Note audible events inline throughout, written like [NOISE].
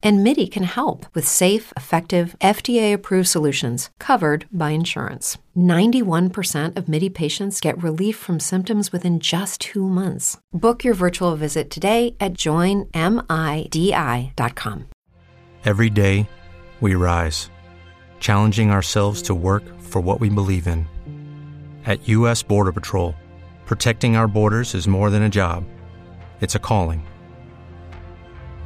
And MIDI can help with safe, effective, FDA approved solutions covered by insurance. 91% of MIDI patients get relief from symptoms within just two months. Book your virtual visit today at joinmidi.com. Every day, we rise, challenging ourselves to work for what we believe in. At U.S. Border Patrol, protecting our borders is more than a job, it's a calling.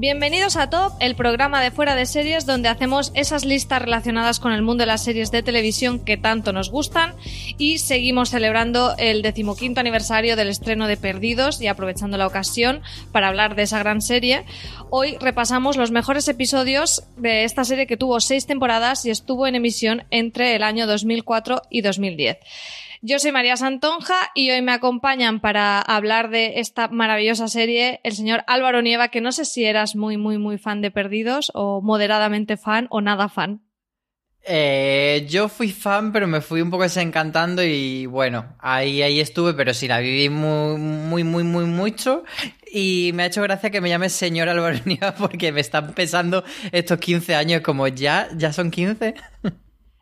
Bienvenidos a Top, el programa de fuera de series donde hacemos esas listas relacionadas con el mundo de las series de televisión que tanto nos gustan y seguimos celebrando el decimoquinto aniversario del estreno de Perdidos y aprovechando la ocasión para hablar de esa gran serie. Hoy repasamos los mejores episodios de esta serie que tuvo seis temporadas y estuvo en emisión entre el año 2004 y 2010. Yo soy María Santonja y hoy me acompañan para hablar de esta maravillosa serie el señor Álvaro Nieva, que no sé si eras muy, muy, muy fan de Perdidos o moderadamente fan o nada fan. Eh, yo fui fan, pero me fui un poco desencantando y bueno, ahí, ahí estuve, pero sí la viví muy, muy, muy, muy mucho. Y me ha hecho gracia que me llame señor Álvaro [LAUGHS] Nieva porque me están pesando estos 15 años como ya, ya son 15.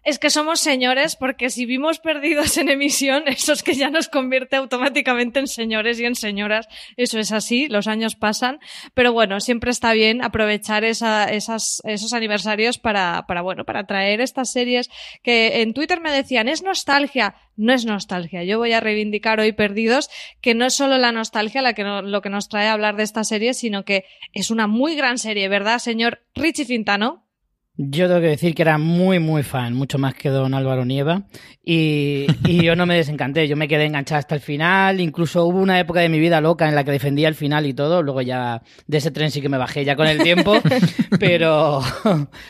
Es que somos señores porque si vimos perdidos en emisión, eso es que ya nos convierte automáticamente en señores y en señoras. Eso es así, los años pasan. Pero bueno, siempre está bien aprovechar esos aniversarios para, para, bueno, para traer estas series que en Twitter me decían, es nostalgia. No es nostalgia. Yo voy a reivindicar hoy Perdidos que no es solo la nostalgia la que lo que nos trae a hablar de esta serie, sino que es una muy gran serie, ¿verdad, señor Richie Fintano? Yo tengo que decir que era muy, muy fan, mucho más que don Álvaro Nieva. Y, y, yo no me desencanté, yo me quedé enganchada hasta el final. Incluso hubo una época de mi vida loca en la que defendía el final y todo. Luego ya de ese tren sí que me bajé ya con el tiempo. [LAUGHS] pero,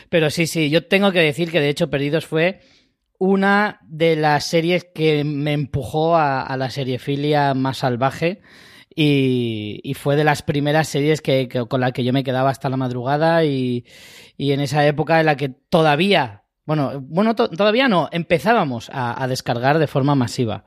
pero sí, sí, yo tengo que decir que de hecho Perdidos fue una de las series que me empujó a, a la seriefilia más salvaje. Y, fue de las primeras series que, con la que yo me quedaba hasta la madrugada y, en esa época en la que todavía, bueno, bueno todavía no, empezábamos a, descargar de forma masiva.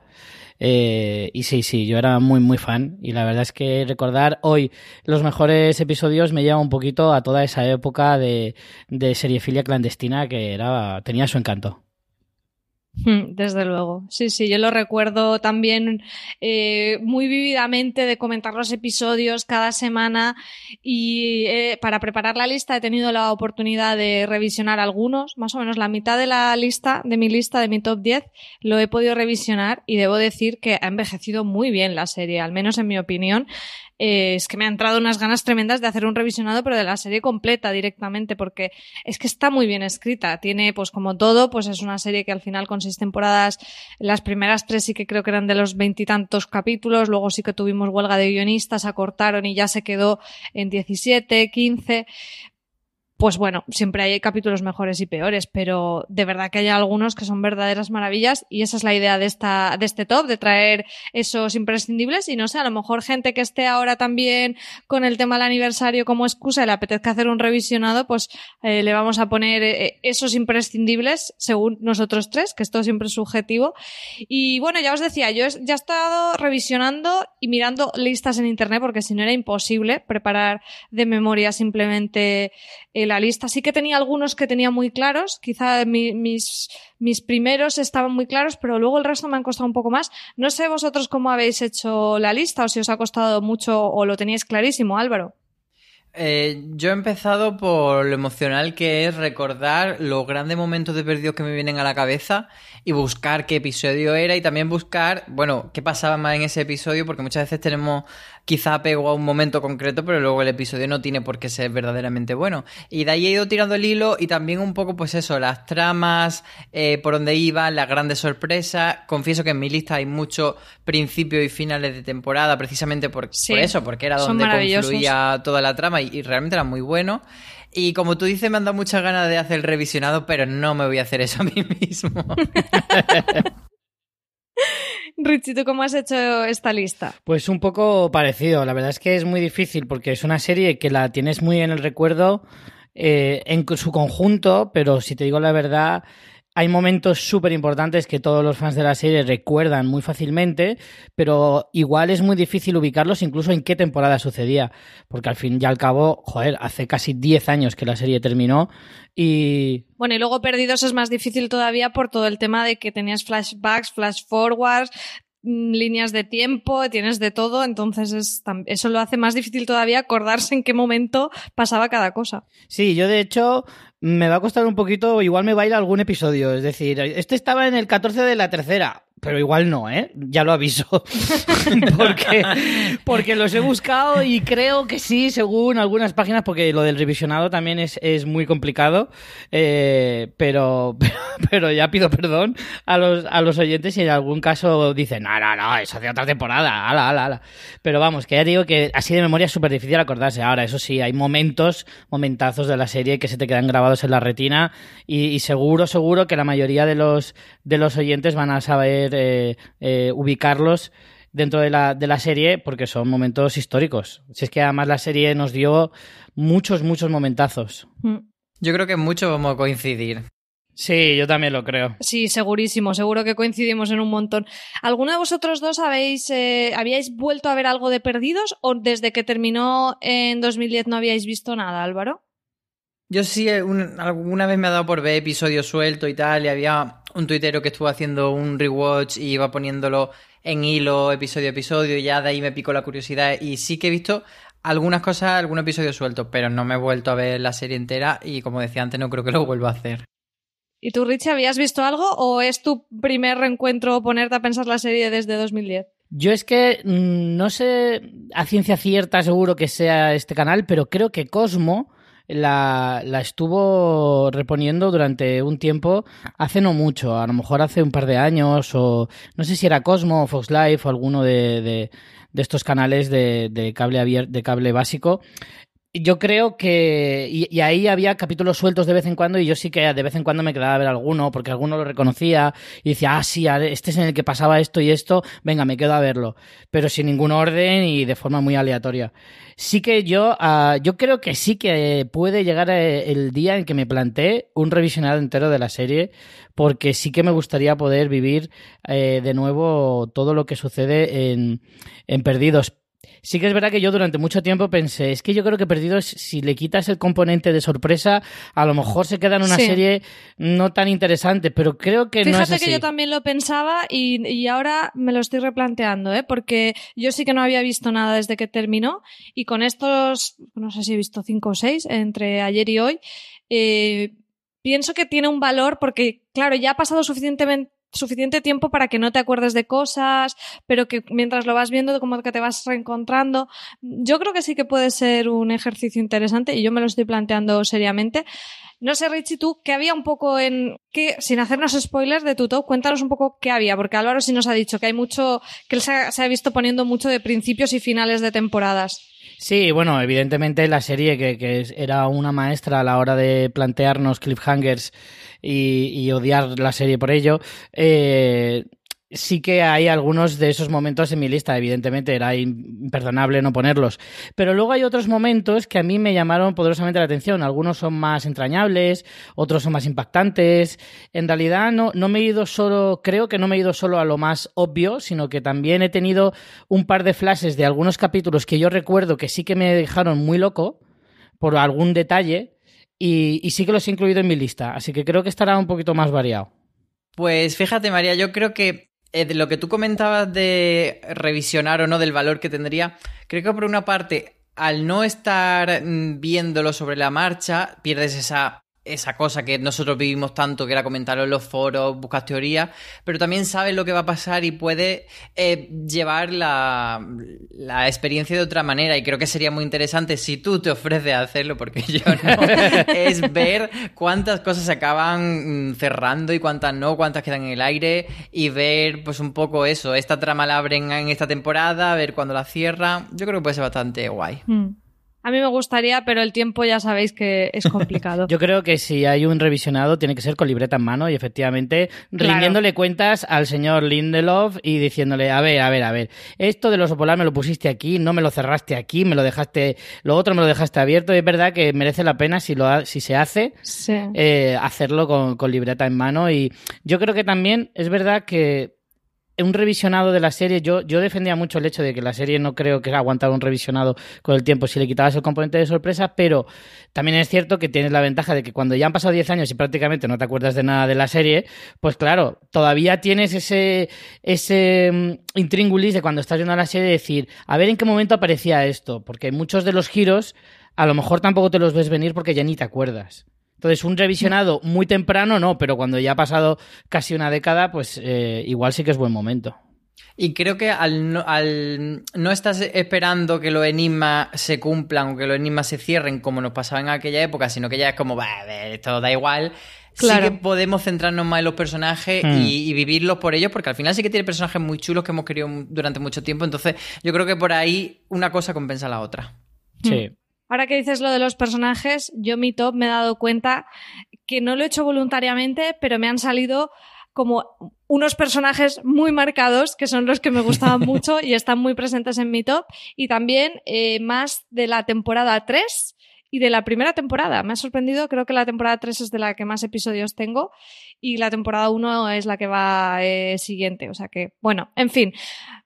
Eh, y sí, sí, yo era muy, muy fan. Y la verdad es que recordar hoy los mejores episodios me lleva un poquito a toda esa época de, de seriefilia clandestina que era, tenía su encanto. Hmm, desde luego, sí, sí, yo lo recuerdo también eh, muy vividamente de comentar los episodios cada semana y eh, para preparar la lista he tenido la oportunidad de revisionar algunos, más o menos la mitad de la lista, de mi lista, de mi top 10, lo he podido revisionar y debo decir que ha envejecido muy bien la serie, al menos en mi opinión. Eh, es que me han entrado unas ganas tremendas de hacer un revisionado, pero de la serie completa directamente, porque es que está muy bien escrita. Tiene, pues como todo, pues es una serie que al final con seis temporadas, las primeras tres sí que creo que eran de los veintitantos capítulos, luego sí que tuvimos huelga de guionistas, acortaron y ya se quedó en 17, 15, pues bueno, siempre hay capítulos mejores y peores, pero de verdad que hay algunos que son verdaderas maravillas y esa es la idea de esta, de este top, de traer esos imprescindibles y no sé, a lo mejor gente que esté ahora también con el tema del aniversario como excusa y le apetezca hacer un revisionado, pues eh, le vamos a poner eh, esos imprescindibles según nosotros tres, que esto siempre es subjetivo. Y bueno, ya os decía, yo ya he estado revisionando y mirando listas en internet porque si no era imposible preparar de memoria simplemente el la lista. Sí que tenía algunos que tenía muy claros, quizá mis, mis primeros estaban muy claros, pero luego el resto me han costado un poco más. No sé vosotros cómo habéis hecho la lista o si os ha costado mucho o lo teníais clarísimo, Álvaro. Eh, yo he empezado por lo emocional que es recordar los grandes momentos de perdidos que me vienen a la cabeza y buscar qué episodio era y también buscar, bueno, qué pasaba más en ese episodio porque muchas veces tenemos quizá apego a un momento concreto pero luego el episodio no tiene por qué ser verdaderamente bueno. Y de ahí he ido tirando el hilo y también un poco pues eso, las tramas, eh, por donde iban, las grandes sorpresas. Confieso que en mi lista hay muchos principios y finales de temporada precisamente por, eso, porque era donde confluía toda la trama y, realmente era muy bueno. Y como tú dices, me han dado muchas ganas de hacer el revisionado, pero no me voy a hacer eso a mí mismo. [LAUGHS] Richie, ¿tú cómo has hecho esta lista? Pues un poco parecido. La verdad es que es muy difícil porque es una serie que la tienes muy en el recuerdo eh, en su conjunto, pero si te digo la verdad, hay momentos súper importantes que todos los fans de la serie recuerdan muy fácilmente, pero igual es muy difícil ubicarlos incluso en qué temporada sucedía, porque al fin y al cabo, joder, hace casi 10 años que la serie terminó y... Bueno, y luego Perdidos es más difícil todavía por todo el tema de que tenías flashbacks, flash forwards, líneas de tiempo, tienes de todo, entonces eso lo hace más difícil todavía acordarse en qué momento pasaba cada cosa. Sí, yo de hecho me va a costar un poquito, igual me baila algún episodio. Es decir, este estaba en el 14 de la tercera. Pero igual no, ¿eh? Ya lo aviso. [LAUGHS] porque, porque los he buscado y creo que sí, según algunas páginas, porque lo del revisionado también es, es muy complicado. Eh, pero, [LAUGHS] pero ya pido perdón a los, a los oyentes si en algún caso dicen, no, no, no, eso hace otra temporada, ala, ala, ala. Pero vamos, que ya digo que así de memoria es súper difícil acordarse. Ahora, eso sí, hay momentos, momentazos de la serie que se te quedan grabados en la retina y, y seguro, seguro que la mayoría de los, de los oyentes van a saber eh, ubicarlos dentro de la, de la serie porque son momentos históricos. Si es que además la serie nos dio muchos, muchos momentazos. Mm. Yo creo que mucho vamos a coincidir. Sí, yo también lo creo. Sí, segurísimo, seguro que coincidimos en un montón. ¿Alguno de vosotros dos habéis, eh, habíais vuelto a ver algo de Perdidos o desde que terminó en 2010 no habíais visto nada, Álvaro? Yo sí, eh, alguna vez me ha dado por ver episodios sueltos y tal, y había un tuitero que estuvo haciendo un rewatch y iba poniéndolo en hilo episodio a episodio, y ya de ahí me picó la curiosidad, y sí que he visto algunas cosas, algún episodio suelto, pero no me he vuelto a ver la serie entera, y como decía antes, no creo que lo vuelva a hacer. ¿Y tú, Richie, habías visto algo o es tu primer reencuentro ponerte a pensar la serie desde 2010? Yo es que mm, no sé a ciencia cierta seguro que sea este canal, pero creo que Cosmo la, la, estuvo reponiendo durante un tiempo, hace no mucho, a lo mejor hace un par de años, o no sé si era Cosmo o Fox Life o alguno de, de, estos canales de, cable de cable básico yo creo que. Y, ahí había capítulos sueltos de vez en cuando, y yo sí que de vez en cuando me quedaba a ver alguno, porque alguno lo reconocía y decía, ah, sí, este es en el que pasaba esto y esto, venga, me quedo a verlo. Pero sin ningún orden y de forma muy aleatoria. Sí que yo, uh, yo creo que sí que puede llegar eh, el día en que me plantee un revisionado entero de la serie, porque sí que me gustaría poder vivir eh, de nuevo todo lo que sucede en, en Perdidos Sí que es verdad que yo durante mucho tiempo pensé, es que yo creo que Perdidos, si le quitas el componente de sorpresa, a lo mejor se queda en una serie no tan interesante, pero creo que no es así. que yo también lo pensaba y, y, ahora me lo estoy replanteando, ¿eh? porque yo sí que no había visto nada desde que terminó y con estos, no sé si he visto cinco o seis entre ayer y hoy, eh, pienso que tiene un valor porque, claro, ya ha pasado suficientemente suficiente tiempo para que no te acuerdes de cosas, pero que mientras lo vas viendo como que te vas reencontrando. Yo creo que sí que puede ser un ejercicio interesante y yo me lo estoy planteando seriamente. No sé, Richie, tú, ¿qué había un poco en... que sin hacernos spoilers de tu top, cuéntanos un poco qué había, porque Álvaro sí nos ha dicho que hay mucho, que él se ha, se ha visto poniendo mucho de principios y finales de temporadas. Sí, bueno, evidentemente la serie que, que, era una maestra a la hora de plantearnos cliffhangers y, y odiar la serie por ello, eh, sí que hay algunos de esos momentos en mi lista, evidentemente era imperdonable no ponerlos, pero luego hay otros momentos que a mí me llamaron poderosamente la atención, algunos son más entrañables, otros son más impactantes, en realidad no, no me he ido solo, creo que no me he ido solo a lo más obvio, sino que también he tenido un par de flashes de algunos capítulos que yo recuerdo que sí que me dejaron muy loco por algún detalle y, y sí que los he incluido en mi lista, así que creo que estará un poquito más variado. Pues fíjate, María, yo creo que eh, de lo que tú comentabas de revisionar o no del valor que tendría, creo que por una parte al no estar mm, viéndolo sobre la marcha, pierdes esa esa cosa que nosotros vivimos tanto, que era comentarlo en los foros, buscar teorías, pero también sabes lo que va a pasar y puede eh, llevar la, la, experiencia de otra manera. Y creo que sería muy interesante si tú te ofreces a hacerlo, porque [LAUGHS] yo no, es ver cuántas cosas se acaban mm, cerrando y cuántas no, cuántas quedan en el aire y ver pues un poco eso, esta trama la abren en esta temporada, ver cuándo la cierra. Yo creo que puede ser bastante guay. Mm. A mí me gustaría, pero el tiempo ya sabéis que es complicado. [LAUGHS] Yo creo que si hay un revisionado tiene que ser con libreta en mano y efectivamente rindiéndole cuentas al señor Lindelof y diciéndole, a ver, a ver, a ver, esto de los polar me lo pusiste aquí, no me lo cerraste aquí, me lo dejaste, lo otro me lo dejaste abierto. Y es verdad que merece la pena si, lo si se hace eh, hacerlo con, con libreta en mano. Y yo creo que también es verdad que un revisionado de la serie, yo, yo defendía mucho el hecho de que la serie no creo que aguantara un revisionado con el tiempo si le quitabas el componente de sorpresa, pero también es cierto que tienes la ventaja de que cuando ya han pasado 10 años y prácticamente no te acuerdas de nada de la serie, pues claro, todavía tienes ese, ese mm, intríngulis de cuando estás viendo la serie decir, a ver en qué momento aparecía esto, porque muchos de los giros a lo mejor tampoco te los ves venir porque ya ni te acuerdas. Entonces, un revisionado muy temprano no, pero cuando ya ha pasado casi una década, pues eh, igual sí que es buen momento. Y creo que al no, al no estás esperando que los enigmas se cumplan o que los enigmas se cierren como nos pasaba en aquella época, sino que ya es como, esto da igual. Sí que podemos centrarnos más en los personajes y, hmm. y, vivirlos por ellos, porque al final sí que tiene personajes muy chulos que hemos querido durante mucho tiempo. Entonces, yo creo que por ahí una cosa compensa a la otra. Sí. Hmm. Ahora que dices lo de los personajes, yo mi top me he dado cuenta que no lo he hecho voluntariamente, pero me han salido como unos personajes muy marcados, que son los que me gustaban [LAUGHS] mucho y están muy presentes en mi top, y también eh, más de la temporada 3 y de la primera temporada. Me ha sorprendido, creo que la temporada 3 es de la que más episodios tengo y la temporada 1 es la que va eh, siguiente. O sea que, bueno, en fin,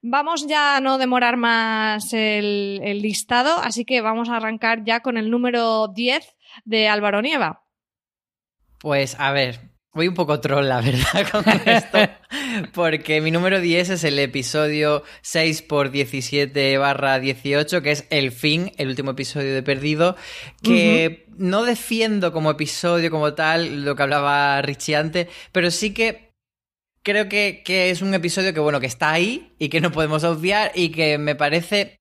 vamos ya a no demorar más el, el listado, así que vamos a arrancar ya con el número 10 de Álvaro Nieva. Pues a ver, Voy un poco troll, la verdad, [LAUGHS] con esto. Porque mi número 10 es el episodio 6 por 17 barra 18, que es El fin, el último episodio de Perdido, que no defiendo como episodio como tal, lo que hablaba Richie antes, pero sí que creo que, que es un episodio que, bueno, que está ahí y que no podemos obviar y que me parece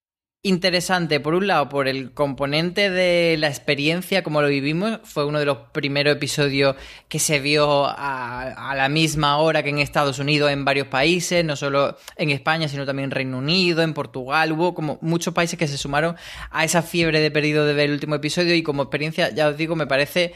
interesante, por un lado, por el componente de la experiencia, como lo vivimos. Fue uno de los primeros episodios que se vio a, la misma hora que en Estados Unidos, en varios países, no solo en España, sino también en Reino Unido, en Portugal. Hubo como muchos países que se sumaron a esa fiebre de perdido de ver el último episodio y como experiencia, ya os digo, me parece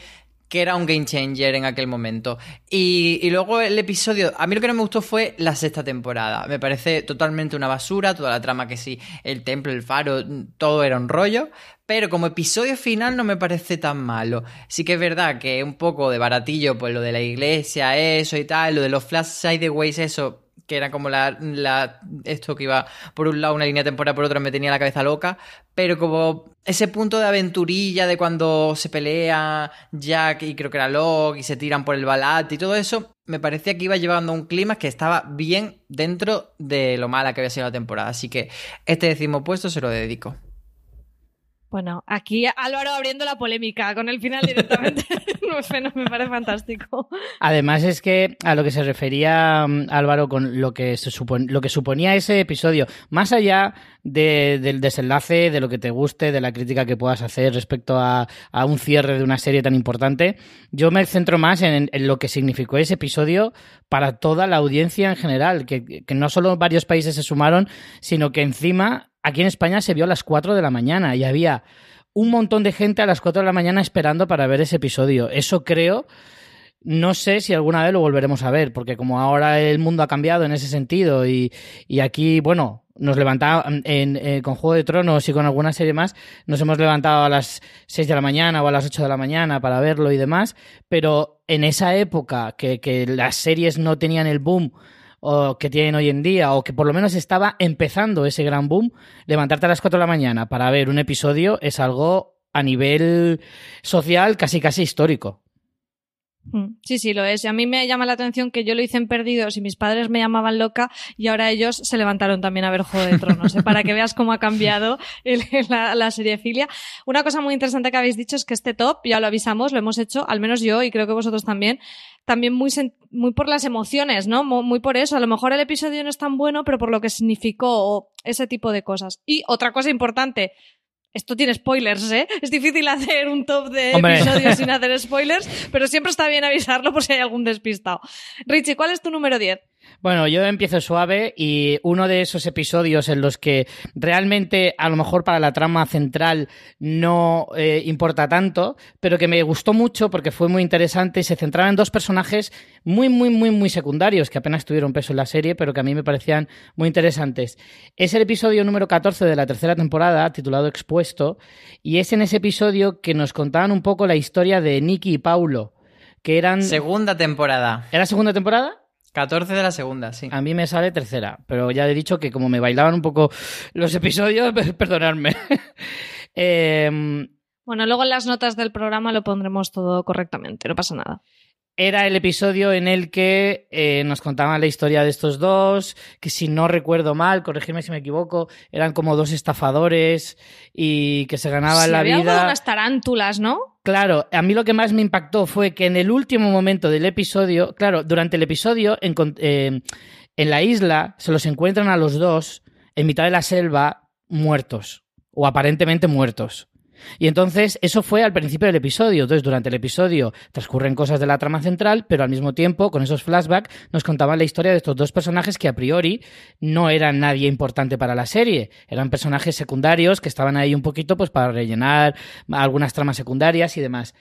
que era un game changer en aquel momento. Y, luego el episodio, a mí lo que no me gustó fue la sexta temporada. Me parece totalmente una basura, toda la trama que sí, el templo, el faro, todo era un rollo. Pero como episodio final no me parece tan malo. Sí que es verdad que un poco de baratillo, pues lo de la iglesia, eso y tal, lo de los flash sideways, eso que era como la, esto que iba por un lado una línea temporal, por otra me tenía la cabeza loca, pero como ese punto de aventurilla de cuando se pelea Jack y creo que era Locke y se tiran por el balat y todo eso, me parecía que iba llevando un clima que estaba bien dentro de lo mala que había sido la temporada, así que este décimo puesto se lo dedico. Bueno, aquí Álvaro abriendo la polémica con el final directamente. [LAUGHS] me parece fantástico. Además es que a lo que se refería mm, Álvaro con lo que, se lo que suponía ese episodio, más allá del desenlace, de lo que te guste, de la crítica que puedas hacer respecto a, un cierre de una serie tan importante, yo me centro más en, lo que significó ese episodio para toda la audiencia en general, que, que no solo varios países se sumaron, sino que encima aquí en España se vio a las 4 de la mañana y había un montón de gente a las 4 de la mañana esperando para ver ese episodio. Eso creo, no sé si alguna vez lo volveremos a ver, porque como ahora el mundo ha cambiado en ese sentido y, aquí, bueno, nos levantaba en, eh, con Juego de Tronos y con alguna serie más, nos hemos levantado a las 6 de la mañana o a las 8 de la mañana para verlo y demás, pero en esa época que, que las series no tenían el boom o que tienen hoy en día, o que por lo menos estaba empezando ese gran boom, levantarte a las 4 de la mañana para ver un episodio es algo a nivel social casi casi histórico. Mm, sí, sí, lo es. Y a mí me llama la atención que yo lo hice en Perdidos y mis padres me llamaban loca y ahora ellos se levantaron también a ver Juego de Tronos, ¿eh? [LAUGHS] para que veas cómo ha cambiado la, la Filia. Una cosa muy interesante que habéis dicho es que este top, ya lo avisamos, lo hemos hecho, al menos yo y creo que vosotros también, también muy, muy por las emociones, ¿no? Muy, por eso. A lo mejor el episodio no es tan bueno, pero por lo que significó o ese tipo de cosas. Y otra cosa importante, esto tiene spoilers, ¿eh? Es difícil hacer un top de episodios sin [LAUGHS] hacer spoilers, pero siempre está bien avisarlo por si hay algún despistado. Richie, ¿cuál es tu número 10? Bueno, yo empiezo suave y uno de esos episodios en los que realmente a lo mejor para la trama central no eh, importa tanto, pero que me gustó mucho porque fue muy interesante y se centraba en dos personajes muy, muy, muy, muy secundarios que apenas tuvieron peso en la serie, pero que a mí me parecían muy interesantes. Es el episodio número 14 de la tercera temporada, titulado Expuesto, y es en ese episodio que nos contaban un poco la historia de Nicky y Paulo, que eran... Segunda temporada. ¿Era segunda temporada? 14 de la segunda, sí. A mí me sale tercera, pero ya he dicho que como me bailaban un poco los episodios, [LAUGHS] perdonadme. [LAUGHS] Em, bueno, luego en las notas del programa lo pondremos todo correctamente, no pasa nada era el episodio en el que eh, nos contaban la historia de estos dos, que si no recuerdo mal, corregirme si me equivoco, eran como dos estafadores y que se ganaban la había vida. unas tarántulas, ¿no? Claro, a mí lo que más me impactó fue que en el último momento del episodio, claro, durante el episodio en, eh, en la isla se los encuentran a los dos en mitad de la selva muertos o aparentemente muertos. Y entonces eso fue al principio del episodio. Entonces durante el episodio transcurren cosas de la trama central, pero al mismo tiempo con esos flashbacks nos contaban la historia de estos dos personajes que a priori no eran nadie importante para la serie. Eran personajes secundarios que estaban ahí un poquito pues para rellenar algunas tramas secundarias y demás.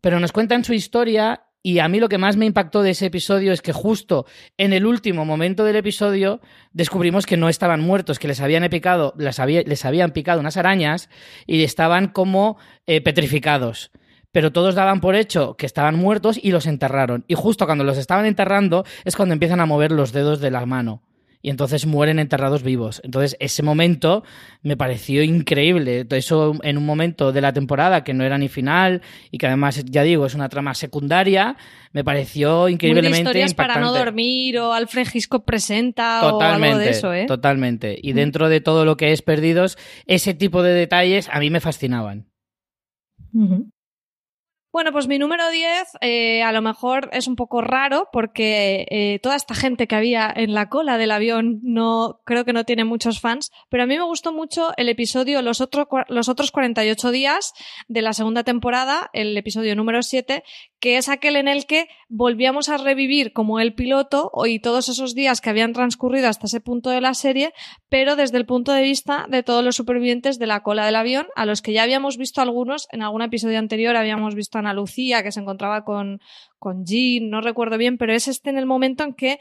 Pero nos cuentan su historia y a mí lo que más me impactó de ese episodio es que justo en el último momento del episodio descubrimos que no estaban muertos, que les habían picado, les, habían picado unas arañas y estaban como eh, petrificados. Pero todos daban por hecho que estaban muertos y los enterraron. Y justo cuando los estaban enterrando es cuando empiezan a mover los dedos de la mano y entonces mueren enterrados vivos. Entonces, ese momento me pareció increíble. Eso en un momento de la temporada que no era ni final y que además, ya digo, es una trama secundaria, me pareció increíblemente Muy historias para no dormir o Alfred Hitchcock presenta o algo de eso, ¿eh? Totalmente. Y dentro de todo lo que es Perdidos, ese tipo de detalles a mí me fascinaban. Bueno, pues mi número 10 eh, a lo mejor es un poco raro porque eh, toda esta gente que había en la cola del avión no creo que no tiene muchos fans, pero a mí me gustó mucho el episodio Los, otro, los otros 48 días de la segunda temporada, el episodio número 7, que es aquel en el que volvíamos a revivir como el piloto y todos esos días que habían transcurrido hasta ese punto de la serie, pero desde el punto de vista de todos los supervivientes de la cola del avión, a los que ya habíamos visto algunos, en algún episodio anterior habíamos visto a Ana Lucía que se encontraba con, con Jean, no recuerdo bien, pero es este en el momento en que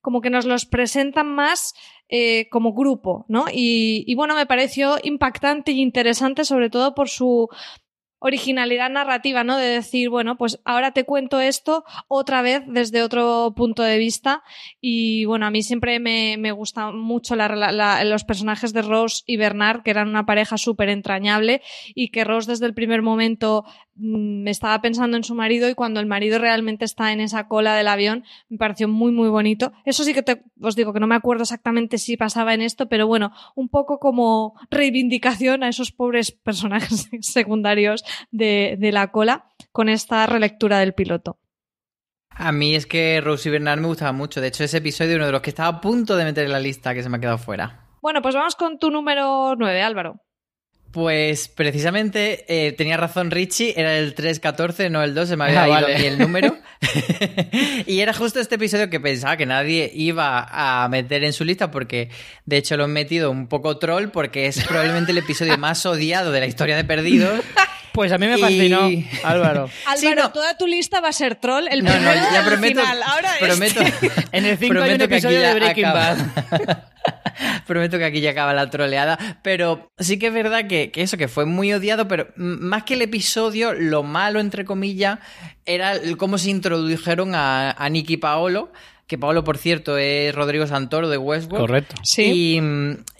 como que nos los presentan más eh, como grupo, ¿no? Y, y, bueno, me pareció impactante y interesante, sobre todo por su originalidad narrativa, ¿no? De decir, bueno, pues ahora te cuento esto otra vez desde otro punto de vista. Y bueno, a mí siempre me, me gustan mucho los personajes de Rose y Bernard, que eran una pareja súper entrañable y que Rose desde el primer momento me mm, estaba pensando en su marido y cuando el marido realmente está en esa cola del avión me pareció muy muy bonito. Eso sí que te, os digo que no me acuerdo exactamente si pasaba en esto, pero bueno, un poco como reivindicación a esos pobres personajes [LAUGHS] secundarios de, de la cola con esta relectura del piloto. A mí es que Rose y Bernard me gustaba mucho. De hecho, ese episodio es uno de los que estaba a punto de meter en la lista que se me ha quedado fuera. Bueno, pues vamos con tu número 9, Álvaro. Pues precisamente eh, tenía razón Richie, era el 314, no el 2, se me había ah, ido el número. [LAUGHS] [LAUGHS] y era justo este episodio que pensaba que nadie iba a meter en su lista porque de hecho lo he metido un poco troll porque es probablemente el episodio más odiado de la historia de Perdidos. [LAUGHS] Pues a mí me fascinó, Álvaro. [LAUGHS] Álvaro, toda tu lista va a ser troll. El no, no, ya prometo, final. Ahora prometo, [LAUGHS] en el 5 hay un episodio de Breaking Bad. [LAUGHS] prometo que aquí ya acaba la troleada. Pero sí que es verdad que, eso, que fue muy odiado, pero más que el episodio, lo malo, entre comillas, era cómo se introdujeron a, a Nicky Paolo que Paolo, por cierto, es Rodrigo Santoro de Westworld. Correcto. Sí.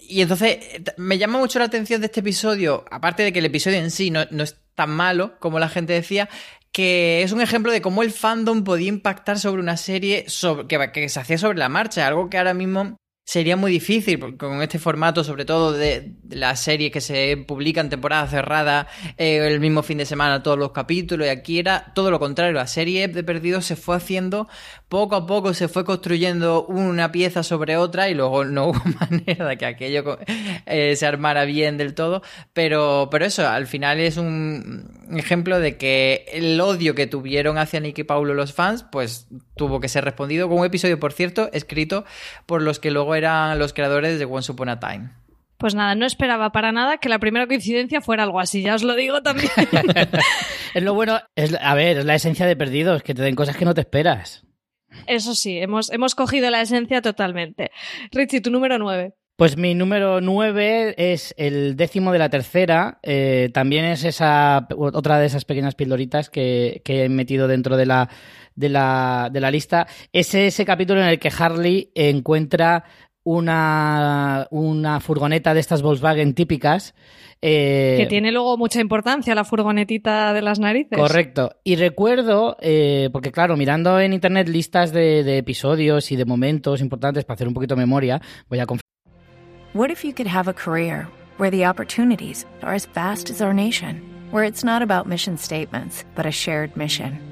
Y, entonces me llama mucho la atención de este episodio, aparte de que el episodio en sí no, es tan malo como la gente decía, que es un ejemplo de cómo el fandom podía impactar sobre una serie sobre, que, que, se hacía sobre la marcha, algo que ahora mismo sería muy difícil con este formato, sobre todo de, la serie que se publica en temporada cerrada eh, el mismo fin de semana todos los capítulos y aquí era todo lo contrario, la serie de Perdidos se fue haciendo poco a poco, se fue construyendo una pieza sobre otra y luego no [LAUGHS] hubo manera de que aquello eh, se armara bien del todo, pero, pero eso, al final es un ejemplo de que el odio que tuvieron hacia Nicky Paulo los fans, pues tuvo que ser respondido con un episodio, por cierto, escrito por los que luego los creadores de Once Upon a Time. Pues nada, no esperaba para nada que la primera coincidencia fuera algo así, ya os lo digo también. [LAUGHS] es lo bueno, es, a ver, es la esencia de perdidos, que te den cosas que no te esperas. Eso sí, hemos, hemos cogido la esencia totalmente. Richie, tu número 9. Pues mi número 9 es el décimo de la tercera. Eh, también es esa otra de esas pequeñas pildoritas que, que he metido dentro de la, de la, de la lista. Es ese capítulo en el que Harley encuentra una, una furgoneta de estas Volkswagen típicas. Eh, que tiene luego mucha importancia la furgonetita de las narices. Correcto. Y recuerdo, eh, porque claro, mirando en internet listas de, de, episodios y de momentos importantes para hacer un poquito de memoria, voy a What if you could have a career where the opportunities are as vast as our nation, where it's not about mission statements, but a shared mission?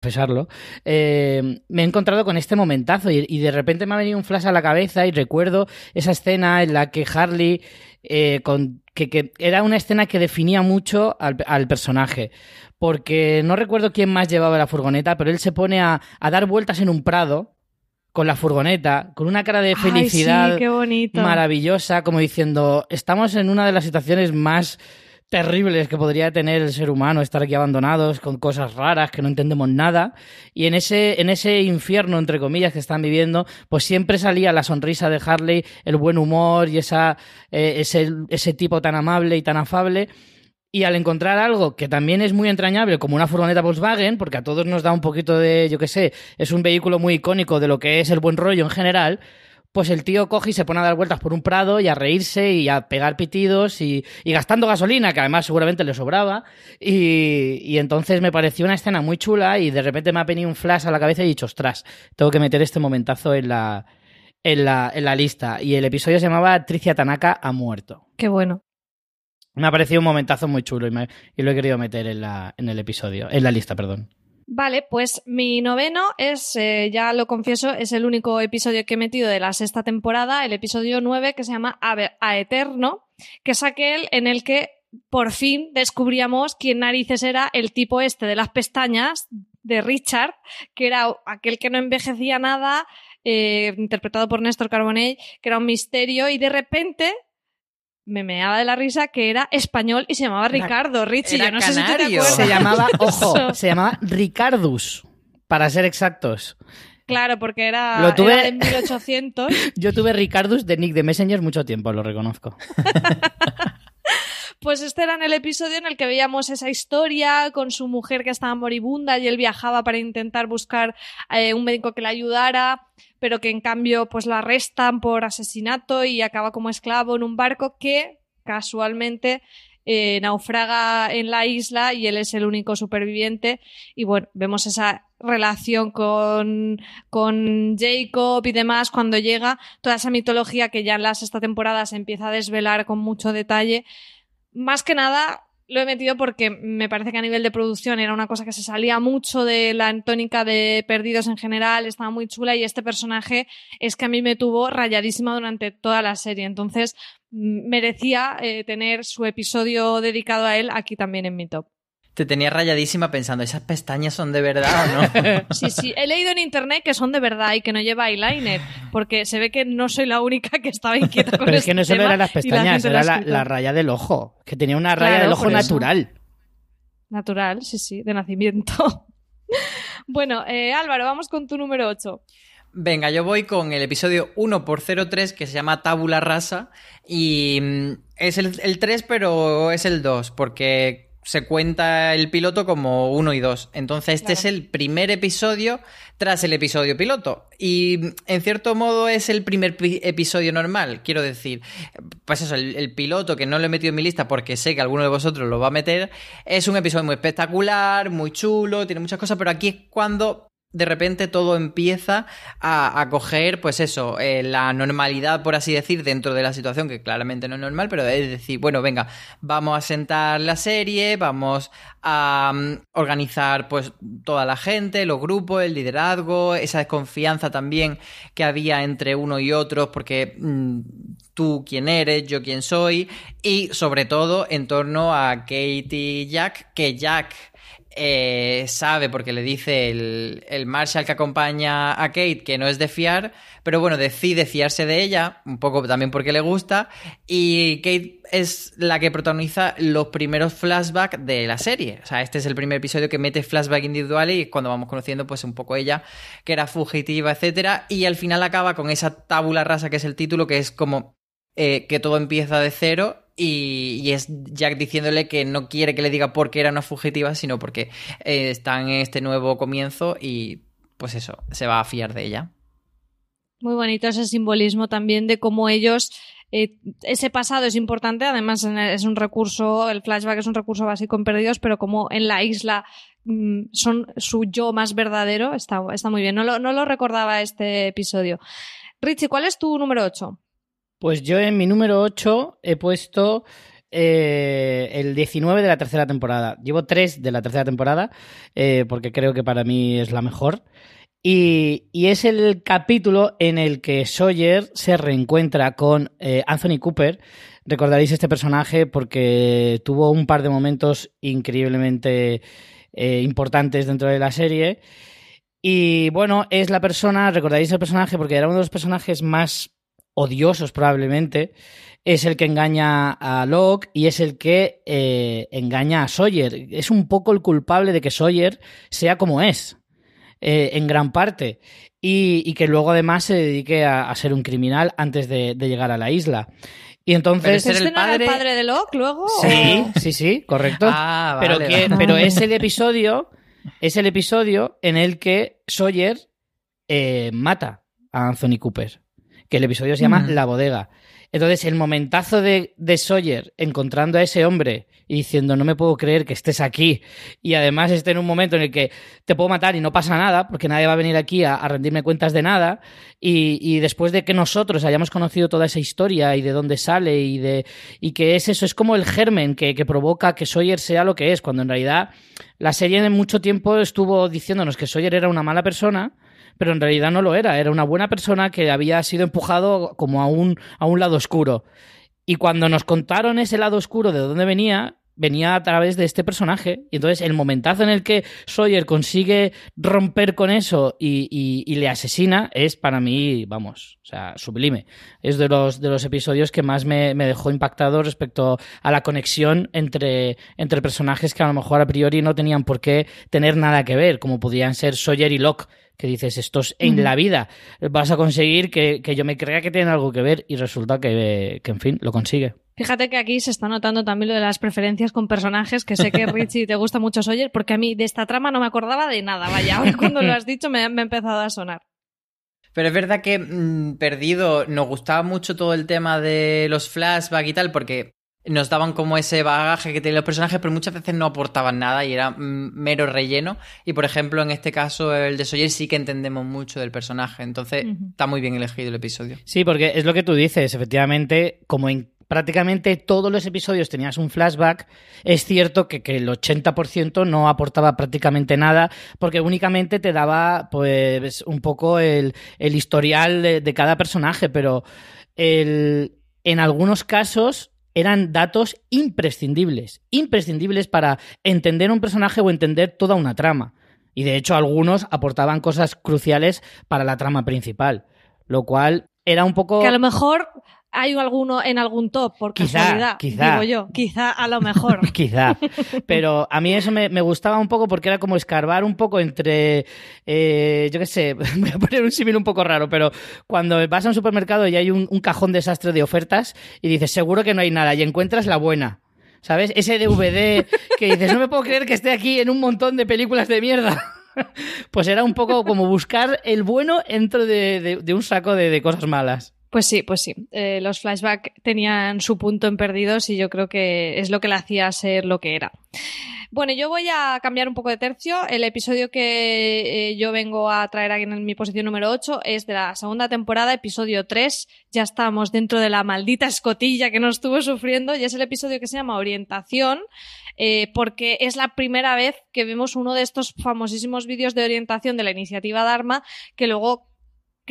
confesarlo, eh, me he encontrado con este momentazo y, y, de repente me ha venido un flash a la cabeza y recuerdo esa escena en la que Harley, eh, con, que, que, era una escena que definía mucho al, al, personaje, porque no recuerdo quién más llevaba la furgoneta, pero él se pone a, a dar vueltas en un prado con la furgoneta, con una cara de felicidad Ay, sí, maravillosa, como diciendo, estamos en una de las situaciones más terribles que podría tener el ser humano, estar aquí abandonados con cosas raras que no entendemos nada. Y en ese, en ese infierno, entre comillas, que están viviendo, pues siempre salía la sonrisa de Harley, el buen humor y esa, eh, ese, ese tipo tan amable y tan afable. Y al encontrar algo que también es muy entrañable, como una furgoneta Volkswagen, porque a todos nos da un poquito de, yo qué sé, es un vehículo muy icónico de lo que es el buen rollo en general, pues el tío coge y se pone a dar vueltas por un prado y a reírse y a pegar pitidos y, y gastando gasolina, que además seguramente le sobraba. Y, y, entonces me pareció una escena muy chula y de repente me ha venido un flash a la cabeza y he dicho, ostras, tengo que meter este momentazo en la, en la, en la lista. Y el episodio se llamaba Tricia Tanaka ha muerto. Qué bueno. Me ha parecido un momentazo muy chulo y, me, y lo he querido meter en, la, en el episodio, en la lista, perdón. Vale, pues mi noveno es, eh, ya lo confieso, es el único episodio que he metido de la sexta temporada, el episodio 9, que se llama A, a Eterno, que es aquel en el que por fin descubríamos quién narices era el tipo este de las pestañas de Richard, que era aquel que no envejecía nada, eh, interpretado por Néstor Carbonell, que era un misterio, y de repente me meaba de la risa que era español y se llamaba Ricardo, Richie. Era yo no sé si canario. te acuerdas. Se llamaba, [LAUGHS] ojo, se llamaba Ricardus, para ser exactos. Claro, porque era, Lo tuve- era de 1800. [LAUGHS] Yo tuve Ricardus de Nick de Messenger mucho tiempo, lo reconozco. [LAUGHS] Pues este era en el episodio en el que veíamos esa historia con su mujer que estaba moribunda y él viajaba para intentar buscar eh, un médico que le ayudara, pero que en cambio pues la arrestan por asesinato y acaba como esclavo en un barco que casualmente eh, naufraga en la isla y él es el único superviviente. Y bueno, vemos esa relación con, con Jacob y demás cuando llega toda esa mitología que ya en la sexta temporada se empieza a desvelar con mucho detalle más que nada lo he metido porque me parece que a nivel de producción era una cosa que se salía mucho de la tónica de Perdidos en general, estaba muy chula y este personaje es que a mí me tuvo rayadísima durante toda la serie. Entonces merecía eh, tener su episodio dedicado a él aquí también en mi top. Te tenía rayadísima pensando, ¿esas pestañas son de verdad o no? [LAUGHS] Sí, sí. He leído en internet que son de verdad y que no lleva eyeliner, porque se ve que no soy la única que estaba inquieta con Pero es este que no solo eran las la pestañas, era la, la raya del ojo, que tenía una raya Claro, del ojo eso. natural. Natural, sí, sí, de nacimiento. [LAUGHS] bueno, eh, Álvaro, vamos con tu número 8. Venga, yo voy con el episodio 1x03 que se llama Tabula Rasa y mm, es el, el 3 pero es el 2 porque se cuenta el piloto como 1 y 2. Entonces este Claro. es el primer episodio tras el episodio piloto y en cierto modo es el primer pi- episodio normal. Quiero decir, pues eso, el, el piloto que no lo he metido en mi lista porque sé que alguno de vosotros lo va a meter es un episodio muy espectacular, muy chulo, tiene muchas cosas, pero aquí es cuando de repente todo empieza a, coger, pues eso, eh, la normalidad, por así decir, dentro de la situación, que claramente no es normal, pero es decir, bueno, venga, vamos a sentar la serie, vamos a mm, organizar pues toda la gente, los grupos, el liderazgo, esa desconfianza también que había entre uno y otro, porque mm, tú quién eres, yo quién soy, y sobre todo en torno a Kate y Jack, que Jack eh, sabe, porque le dice el, el Marshall que acompaña a Kate que no es de fiar, pero bueno, decide fiarse de ella, un poco también porque le gusta, y Kate es la que protagoniza los primeros flashbacks de la serie. O sea, este es el primer episodio que mete flashback individuales y cuando vamos conociendo pues un poco ella, que era fugitiva, etcétera, y al final acaba con esa tabula rasa que es el título, que es como eh, que todo empieza de cero y, es Jack diciéndole que no quiere que le diga por qué era una fugitiva, sino porque eh, está en este nuevo comienzo y pues eso, se va a fiar de ella. Muy bonito ese simbolismo también de cómo ellos. eh, ese pasado es importante, además es un recurso, el flashback es un recurso básico en Perdidos, pero como en la isla mm, son su yo más verdadero, está, está muy bien. No lo, no lo recordaba este episodio. Richie, ¿cuál es tu número 8? Pues yo en mi número 8 he puesto eh, el 19 de la tercera temporada. Llevo 3 de la tercera temporada eh, porque creo que para mí es la mejor. Y, y es el capítulo en el que Sawyer se reencuentra con eh, Anthony Cooper. Recordaréis este personaje porque tuvo un par de momentos increíblemente importantes dentro de la serie. Y bueno, es la persona, recordaréis el personaje porque era uno de los personajes más odiosos probablemente, es el que engaña a Locke y es el que eh, engaña a Sawyer. Es un poco el culpable de que Sawyer sea como es, eh, en gran parte, y, y que luego además se dedique a, a ser un criminal antes de, de llegar a la isla. Y entonces... Pero ¿Este el no era el padre- padre de Locke luego? Sí, sí, sí, correcto. Ah, pero, vale, que, vale. pero es el episodio, es el episodio en el que Sawyer eh, mata a Anthony Cooper. Que el episodio se llama. La bodega. Entonces, el momentazo de, de Sawyer encontrando a ese hombre y diciendo, no me puedo creer que estés aquí. Y además esté en un momento en el que te puedo matar y no pasa nada, porque nadie va a venir aquí a, a rendirme cuentas de nada. Y, y después de que nosotros hayamos conocido toda esa historia y de dónde sale y de y que es eso, es como el germen que, que provoca que Sawyer sea lo que es, cuando en realidad la serie en mucho tiempo estuvo diciéndonos que Sawyer era una mala persona, pero en realidad no lo era, era una buena persona que había sido empujado como a un, a un lado oscuro. Y cuando nos contaron ese lado oscuro de dónde venía, venía a través de este personaje. Y entonces el momentazo en el que Sawyer consigue romper con eso y, y- le asesina es para mí, vamos, o sea, sublime. Es de los, de los episodios que más me, me dejó impactado respecto a la conexión entre, entre personajes que a lo mejor a priori no tenían por qué tener nada que ver, como podían ser Sawyer y Locke. Que dices, estos en la vida vas a conseguir que, que yo me crea que tienen algo que ver y resulta que, que, en fin, lo consigue. Fíjate que aquí se está notando también lo de las preferencias con personajes, que sé que [LAUGHS] Richie te gusta mucho Sawyer, porque a mí de esta trama no me acordaba de nada, vaya, ahora cuando lo has dicho me, me ha empezado a sonar. Pero es verdad que mm, Perdido nos gustaba mucho todo el tema de los flashbacks y tal, porque nos daban como ese bagaje que tenían los personajes, pero muchas veces no aportaban nada y era mero relleno. Y por ejemplo, en este caso, el de Sawyer sí que entendemos mucho del personaje. Entonces, está muy bien elegido el episodio. Sí, porque es lo que tú dices, efectivamente, como en prácticamente todos los episodios tenías un flashback, es cierto que, el 80% no aportaba prácticamente nada, porque únicamente te daba pues un poco el, historial de, cada personaje, pero en algunos casos eran datos imprescindibles, imprescindibles para entender un personaje o entender toda una trama. Y de hecho algunos aportaban cosas cruciales para la trama principal, lo cual era un poco... Que a lo mejor hay alguno en algún top, por quizá, quizá. digo yo. Quizá, a lo mejor. [LAUGHS] quizá. Pero a mí eso me, gustaba un poco porque era como escarbar un poco entre, eh, yo qué sé, [LAUGHS] voy a poner un símil un poco raro, pero cuando vas a un supermercado y hay un, un cajón desastre de ofertas y dices, seguro que no hay nada, y encuentras la buena. ¿Sabes? Ese DVD que dices, no me puedo creer que esté aquí en un montón de películas de mierda. [LAUGHS] Pues era un poco como buscar el bueno dentro de, un saco de cosas malas. Pues sí, pues sí. Eh, los flashbacks tenían su punto en perdidos y yo creo que es lo que le hacía ser lo que era. Bueno, yo voy a cambiar un poco de tercio. El episodio que eh, yo vengo a traer aquí en mi posición número 8 es de la segunda temporada, episodio 3. Ya estamos dentro de la maldita escotilla que nos estuvo sufriendo y es el episodio que se llama Orientación. Eh, porque es la primera vez que vemos uno de estos famosísimos vídeos de orientación de la iniciativa Dharma que luego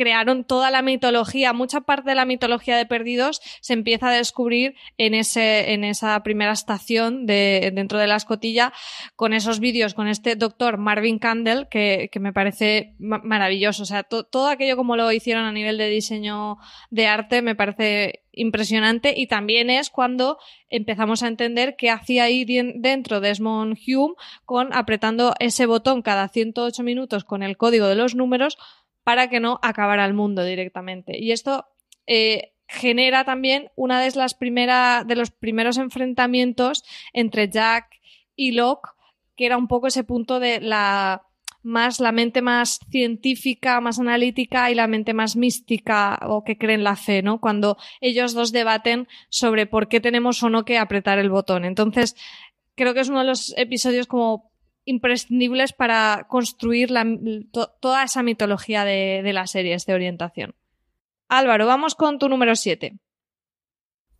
crearon toda la mitología, mucha parte de la mitología de Perdidos se empieza a descubrir en, ese, en esa primera estación de, dentro de la escotilla con esos vídeos, con este doctor Marvin Candle, que, me parece maravilloso. O sea, todo aquello como lo hicieron a nivel de diseño de arte me parece impresionante y también es cuando empezamos a entender qué hacía ahí dentro Desmond Hume con apretando ese botón cada 108 minutos con el código de los números para que no acabara el mundo directamente. Y esto eh, genera también una de las primeras de los primeros enfrentamientos entre Jack y Locke, que era un poco ese punto de la más la mente más científica, más analítica y la mente más mística o que creen la fe, ¿no? Cuando ellos dos debaten sobre por qué tenemos o no que apretar el botón. Entonces, creo que es uno de los episodios como imprescindibles para construir toda esa mitología de, de las series de orientación. Álvaro, vamos con tu número 7.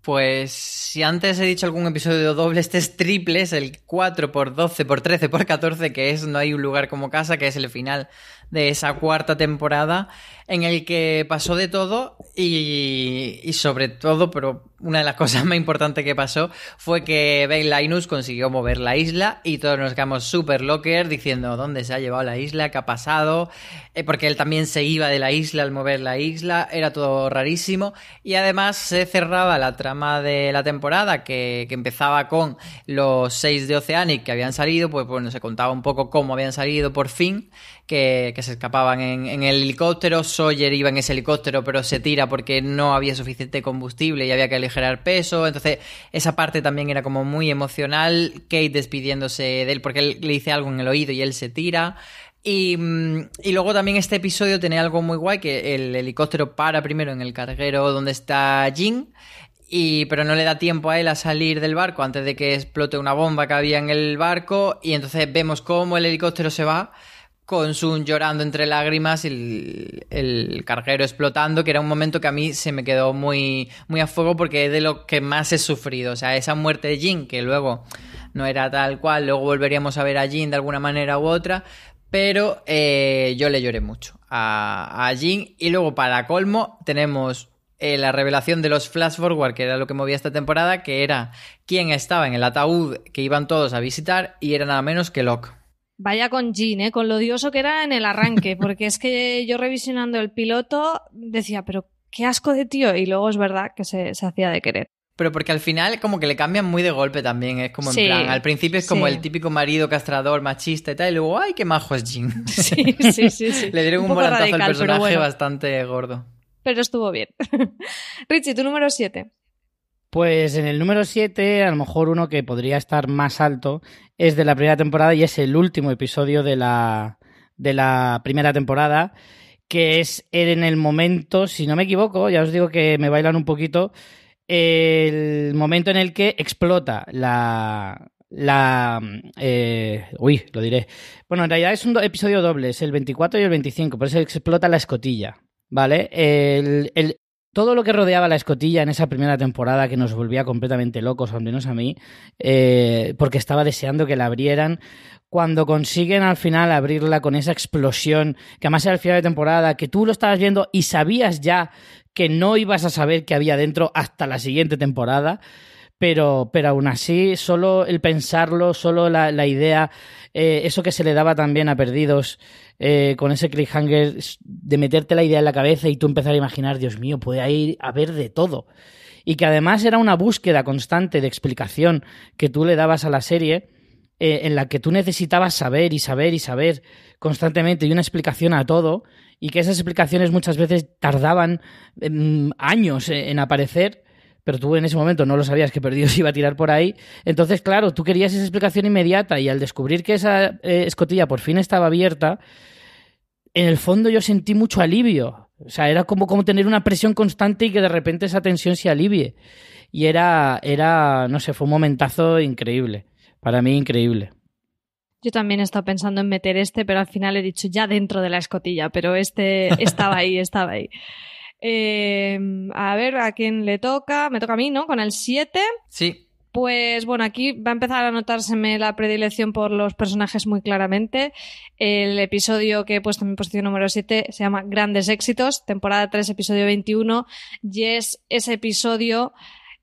Pues si antes he dicho algún episodio doble, este es triple, es el 4 por 12 por 13 por 14, que es No hay un lugar como casa, que es el final de esa cuarta temporada, en el que pasó de todo y, y sobre todo, pero una de las cosas [LAUGHS] más importantes que pasó fue que Ben Linus consiguió mover la isla y todos nos quedamos súper locker diciendo dónde se ha llevado la isla, qué ha pasado, eh, porque él también se iba de la isla al mover la isla, era todo rarísimo. Y además se cerraba la trama de la temporada que, que empezaba con los seis de Oceanic que habían salido, pues bueno, se contaba un poco cómo habían salido por fin que, se escapaban en, el helicóptero. Sawyer iba en ese helicóptero, pero se tira porque no había suficiente combustible y había que aligerar peso. Entonces, esa parte también era como muy emocional. Kate despidiéndose de él porque él le dice algo en el oído y él se tira. Y, mm, y, luego también este episodio tiene algo muy guay, que el helicóptero para primero en el carguero donde está Jin, y, pero no le da tiempo a él a salir del barco antes de que explote una bomba que había en el barco, y entonces vemos cómo el helicóptero se va con Sun llorando entre lágrimas y el, carguero explotando, que era un momento que a mí se me quedó muy, muy a fuego porque es de lo que más he sufrido. O sea, esa muerte de Jin, que luego no era tal cual, luego volveríamos a ver a Jin de alguna manera u otra, pero eh, yo le lloré mucho a, a Jin. Y luego, para colmo, tenemos eh, la revelación de los flash forward, que era lo que movía esta temporada, que era quién estaba en el ataúd que iban todos a visitar y era nada menos que Locke. Vaya con Jean, ¿eh? con lo odioso que era en el arranque, porque es que yo revisionando el piloto decía, pero qué asco de tío, y luego es verdad que se, hacía de querer. Pero porque al final como que le cambian muy de golpe también, es como en plan, al principio es como el típico marido castrador, machista y tal, y luego, ay, qué majo es Jean. [LAUGHS] Sí, sí, sí. le dieron un, un volantazo al personaje bastante gordo. Pero estuvo bien. [LAUGHS] Richie, tu número 7. Pues en el número 7, a lo mejor uno que podría estar más alto, es de la primera temporada y es el último episodio de la, de la primera temporada, que es en el momento, si no me equivoco, ya os digo que me bailan un poquito, el momento en el que explota la, la... Eh, uy, lo diré. Bueno, en realidad es un episodio doble, es el 24 y el 25, por eso explota la escotilla, ¿vale? El, el, todo lo que rodeaba la escotilla en esa primera temporada que nos volvía completamente locos, al menos a mí, eh, porque estaba deseando que la abrieran. Cuando consiguen al final abrirla con esa explosión, que además era el final de temporada, que tú lo estabas viendo y sabías ya que no ibas a saber qué había dentro hasta la siguiente temporada, pero, pero aún así, solo el pensarlo, solo la, la idea, eh, eso que se le daba también a Perdidos, eh, con ese cliffhanger de meterte la idea en la cabeza y tú empezar a imaginar, Dios mío, puede ir a ver de todo. Y que además era una búsqueda constante de explicación que tú le dabas a la serie, eh, en la que tú necesitabas saber y saber y saber constantemente y una explicación a todo, y que esas explicaciones muchas veces tardaban mm, años en aparecer pero tú en ese momento no lo sabías que Perdidos [LAUGHS] iba a tirar por ahí. Entonces, claro, tú querías esa explicación inmediata y al descubrir que esa eh, escotilla por fin estaba abierta, en el fondo yo sentí mucho alivio. O sea, era como, como tener una presión constante y que de repente esa tensión se alivie. Y era, era, no sé, fue un momentazo increíble. Para mí, increíble. Yo también he estado pensando en meter este, pero al final he dicho ya dentro de la escotilla, pero este [LAUGHS] estaba ahí, estaba ahí. Eh, a ver, ¿a quién le toca? Me toca a mí, ¿no? Con el 7. Sí. Pues bueno, aquí va a empezar a notárseme la predilección por los personajes muy claramente. El episodio que he puesto en mi posición número 7 se llama Grandes Éxitos, temporada 3, episodio 21, y es ese episodio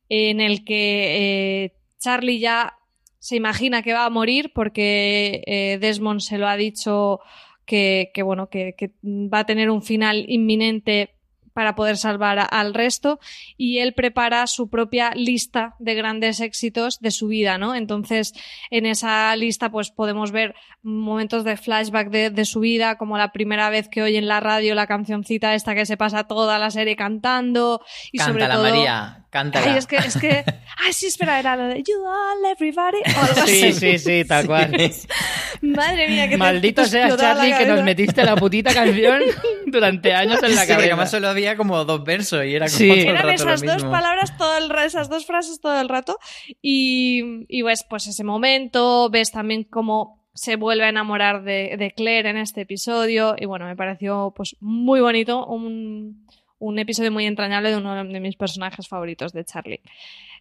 en el que eh, Charlie ya se imagina que va a morir porque eh, Desmond se lo ha dicho que, que bueno, que, que va a tener un final inminente para poder salvar al resto y él prepara su propia lista de grandes éxitos de su vida, ¿no? Entonces, en esa lista pues podemos ver momentos de flashback de, su vida, como la primera vez que oye en la radio la cancioncita esta que se pasa toda la serie cantando y sobre todo... María, cántala. Ay, es que, es que... [LAUGHS] Ay, sí, espera, era lo de You all, everybody... sí, sí, sí, tal cual. [LAUGHS] Madre mía, que Maldito sea Charlie que nos metiste la putita canción [LAUGHS] durante años en la sí, cabeza. además solo había como dos versos y era como Sí. todo el Eran lo esas dos palabras, todo el, esas dos frases todo el rato. Y, y ves, pues ese momento, ves también cómo se vuelve a enamorar de, de Claire en este episodio. Y bueno, me pareció pues muy bonito, un, un episodio muy entrañable de uno de mis personajes favoritos de Charlie.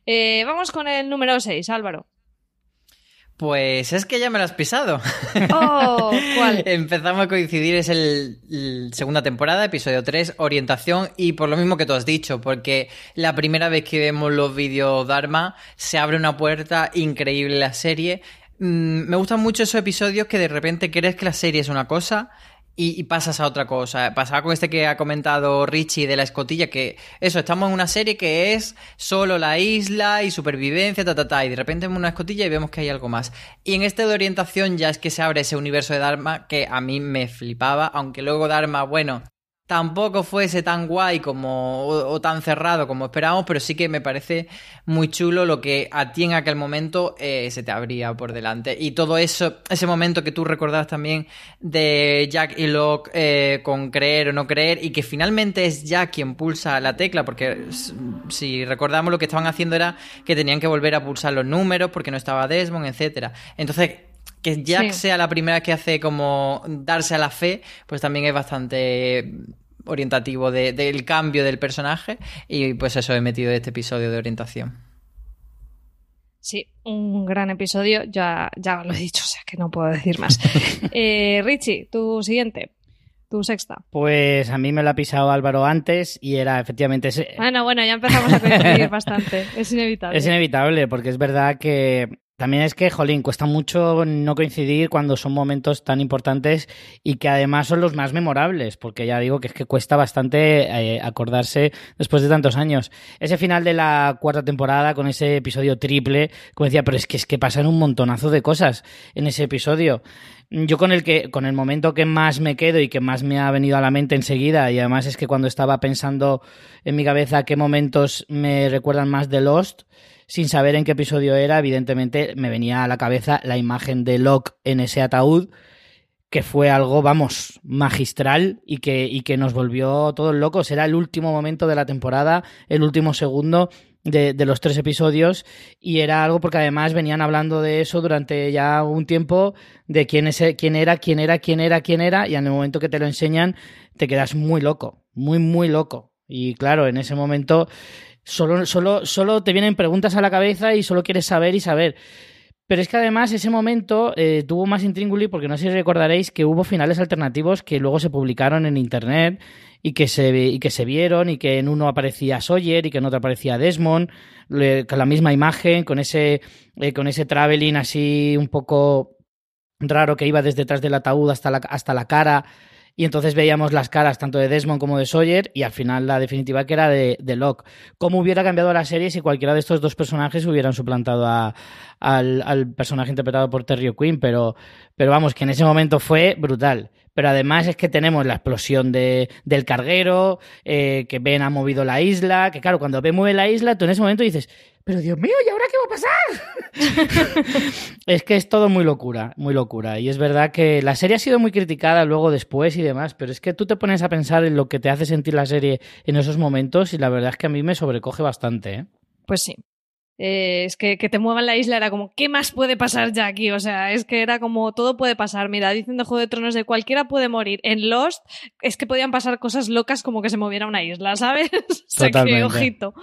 Eh, vamos con el número 6, Álvaro. Pues es que ya me lo has pisado. [LAUGHS] Oh, ¿cuál? [LAUGHS] Empezamos a coincidir, es el, el segunda temporada, episodio 3, orientación, y por lo mismo que tú has dicho, porque la primera vez que vemos los vídeos Dharma, se abre una puerta increíble la serie. Mm, me gustan mucho esos episodios que de repente crees que la serie es una cosa y, pasas a otra cosa. Pasaba con este que ha comentado Richie de la escotilla, que eso, estamos en una serie que es solo la isla y supervivencia, ta, ta, ta, y de repente vemos una escotilla y vemos que hay algo más. Y en este de orientación ya es que se abre ese universo de Dharma que a mí me flipaba, aunque luego Dharma, bueno, tampoco fuese tan guay como o, o tan cerrado como esperábamos, pero sí que me parece muy chulo lo que a ti en aquel momento eh, se te abría por delante. Y todo eso, ese momento que tú recordabas también de Jack y Locke eh, con creer o no creer, y que finalmente es Jack quien pulsa la tecla, porque si recordamos lo que estaban haciendo era que tenían que volver a pulsar los números porque no estaba Desmond, etcétera. Entonces, que Jack Sí. sea la primera que hace como darse a la fe, pues también es bastante orientativo de- del cambio del personaje y pues eso he metido este episodio de orientación. Sí, un gran episodio, ya, ya lo he dicho, o sea que no puedo decir más. [LAUGHS] Eh, Richie, tu siguiente, tu sexta. Pues a mí me lo ha pisado Álvaro antes y era efectivamente ese, Bueno, bueno, ya empezamos a coincidir [LAUGHS] bastante, es inevitable. Es inevitable, porque es verdad que también es que, jolín, cuesta mucho no coincidir cuando son momentos tan importantes y que además son los más memorables, porque ya digo que es que cuesta bastante eh, acordarse después de tantos años. Ese final de la cuarta temporada con ese episodio triple, como decía, pero es que es que pasan un montonazo de cosas en ese episodio. Yo con el que, con el momento que más me quedo y que más me ha venido a la mente enseguida, y además es que cuando estaba pensando en mi cabeza qué momentos me recuerdan más de Lost, sin saber en qué episodio era, evidentemente me venía a la cabeza la imagen de Locke en ese ataúd, que fue algo, vamos, magistral y que, y que nos volvió todos locos. Era el último momento de la temporada, el último segundo de, los tres episodios, y era algo porque además venían hablando de eso durante ya un tiempo, de quién, es, quién era, quién era, quién era, quién era, y en el momento que te lo enseñan te quedas muy loco, muy, muy loco. Y claro, en ese momento solo, solo, solo te vienen preguntas a la cabeza y solo quieres saber y saber. Pero es que además ese momento eh, tuvo más intríngulis porque no sé si recordaréis que hubo finales alternativos que luego se publicaron en internet y que se, y que se vieron y que en uno aparecía Sawyer y que en otro aparecía Desmond con la misma imagen, con ese, eh, con ese traveling así un poco raro que iba desde detrás del ataúd hasta la, hasta la cara y entonces veíamos las caras tanto de Desmond como de Sawyer y al final la definitiva que era de, Locke. ¿Cómo hubiera cambiado la serie si cualquiera de estos dos personajes hubieran suplantado a, al, al, personaje interpretado por Terry O'Quinn? Pero, pero vamos, que en ese momento fue brutal. Pero además es que tenemos la explosión de, del carguero, eh, que Ben ha movido la isla, que claro, cuando Ben mueve la isla, tú en ese momento dices, pero Dios mío, ¿y ahora qué va a pasar? [LAUGHS] es que es todo muy locura, muy locura. Y es verdad que la serie ha sido muy criticada luego después y demás, pero es que tú te pones a pensar en lo que te hace sentir la serie en esos momentos y la verdad es que a mí me sobrecoge bastante. ¿eh? Pues sí. Eh, es que, que te muevan la isla era como, ¿qué más puede pasar ya aquí? O sea, es que era como, todo puede pasar. Mira, dicen de Juego de Tronos de cualquiera puede morir. En Lost es que podían pasar cosas locas como que se moviera una isla, ¿sabes? [LAUGHS] o sea, que ojito.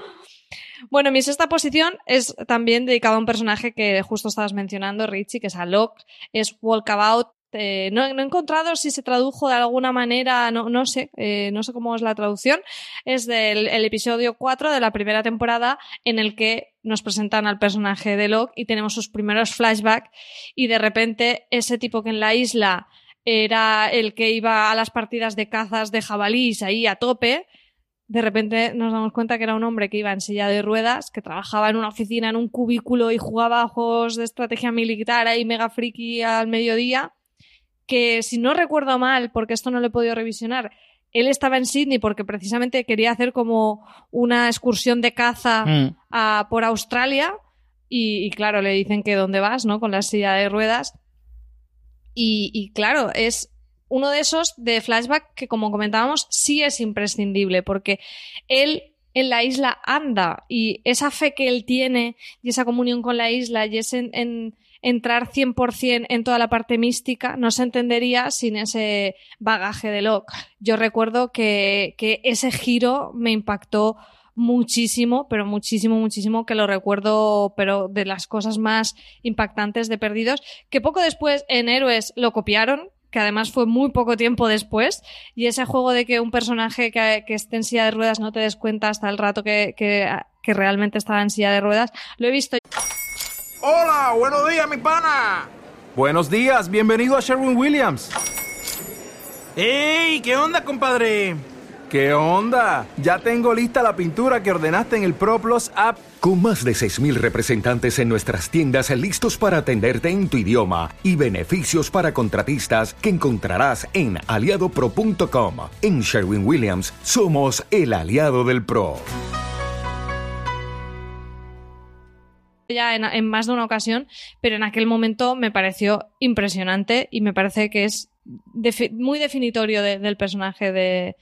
Bueno, mi sexta posición es también dedicado a un personaje que justo estabas mencionando, Richie, que es a Locke, es Walkabout. Eh, no, no, he encontrado si se tradujo de alguna manera, no, no sé, eh, no sé cómo es la traducción. Es del el episodio 4 de la primera temporada en el que nos presentan al personaje de Locke y tenemos sus primeros flashbacks y de repente ese tipo que en la isla era el que iba a las partidas de cazas de jabalís ahí a tope, de repente nos damos cuenta que era un hombre que iba en silla de ruedas, que trabajaba en una oficina, en un cubículo y jugaba a juegos de estrategia militar ahí mega friki al mediodía, que si no recuerdo mal, porque esto no lo he podido revisionar, él estaba en Sydney porque precisamente quería hacer como una excursión de caza mm. a, por Australia y, y, claro, le dicen que dónde vas, ¿no? Con la silla de ruedas. Y, y claro, es uno de esos de flashback que, como comentábamos, sí es imprescindible, porque él en la isla anda y esa fe que él tiene y esa comunión con la isla y ese en, entrar 100% en toda la parte mística no se entendería sin ese bagaje de Locke. Yo recuerdo que ese giro me impactó muchísimo, pero muchísimo, muchísimo, que lo recuerdo, pero de las cosas más impactantes de Perdidos, que poco después en Héroes lo copiaron, que además fue muy poco tiempo después, y ese juego de que un personaje que, que esté en silla de ruedas no te des cuenta hasta el rato que, que, que realmente estaba en silla de ruedas, lo he visto. Hola, buenos días, mi pana. Buenos días, bienvenido a Sherwin Williams. ¡Ey! ¿Qué onda, compadre? ¿Qué onda? Ya tengo lista la pintura que ordenaste en el ProPlus app. Con más de 6.000 representantes en nuestras tiendas listos para atenderte en tu idioma y beneficios para contratistas que encontrarás en aliadopro.com. En Sherwin Williams somos el aliado del PRO. ya en, en, más de una ocasión, pero en aquel momento me pareció impresionante y me parece que es defi muy definitorio de, del personaje de,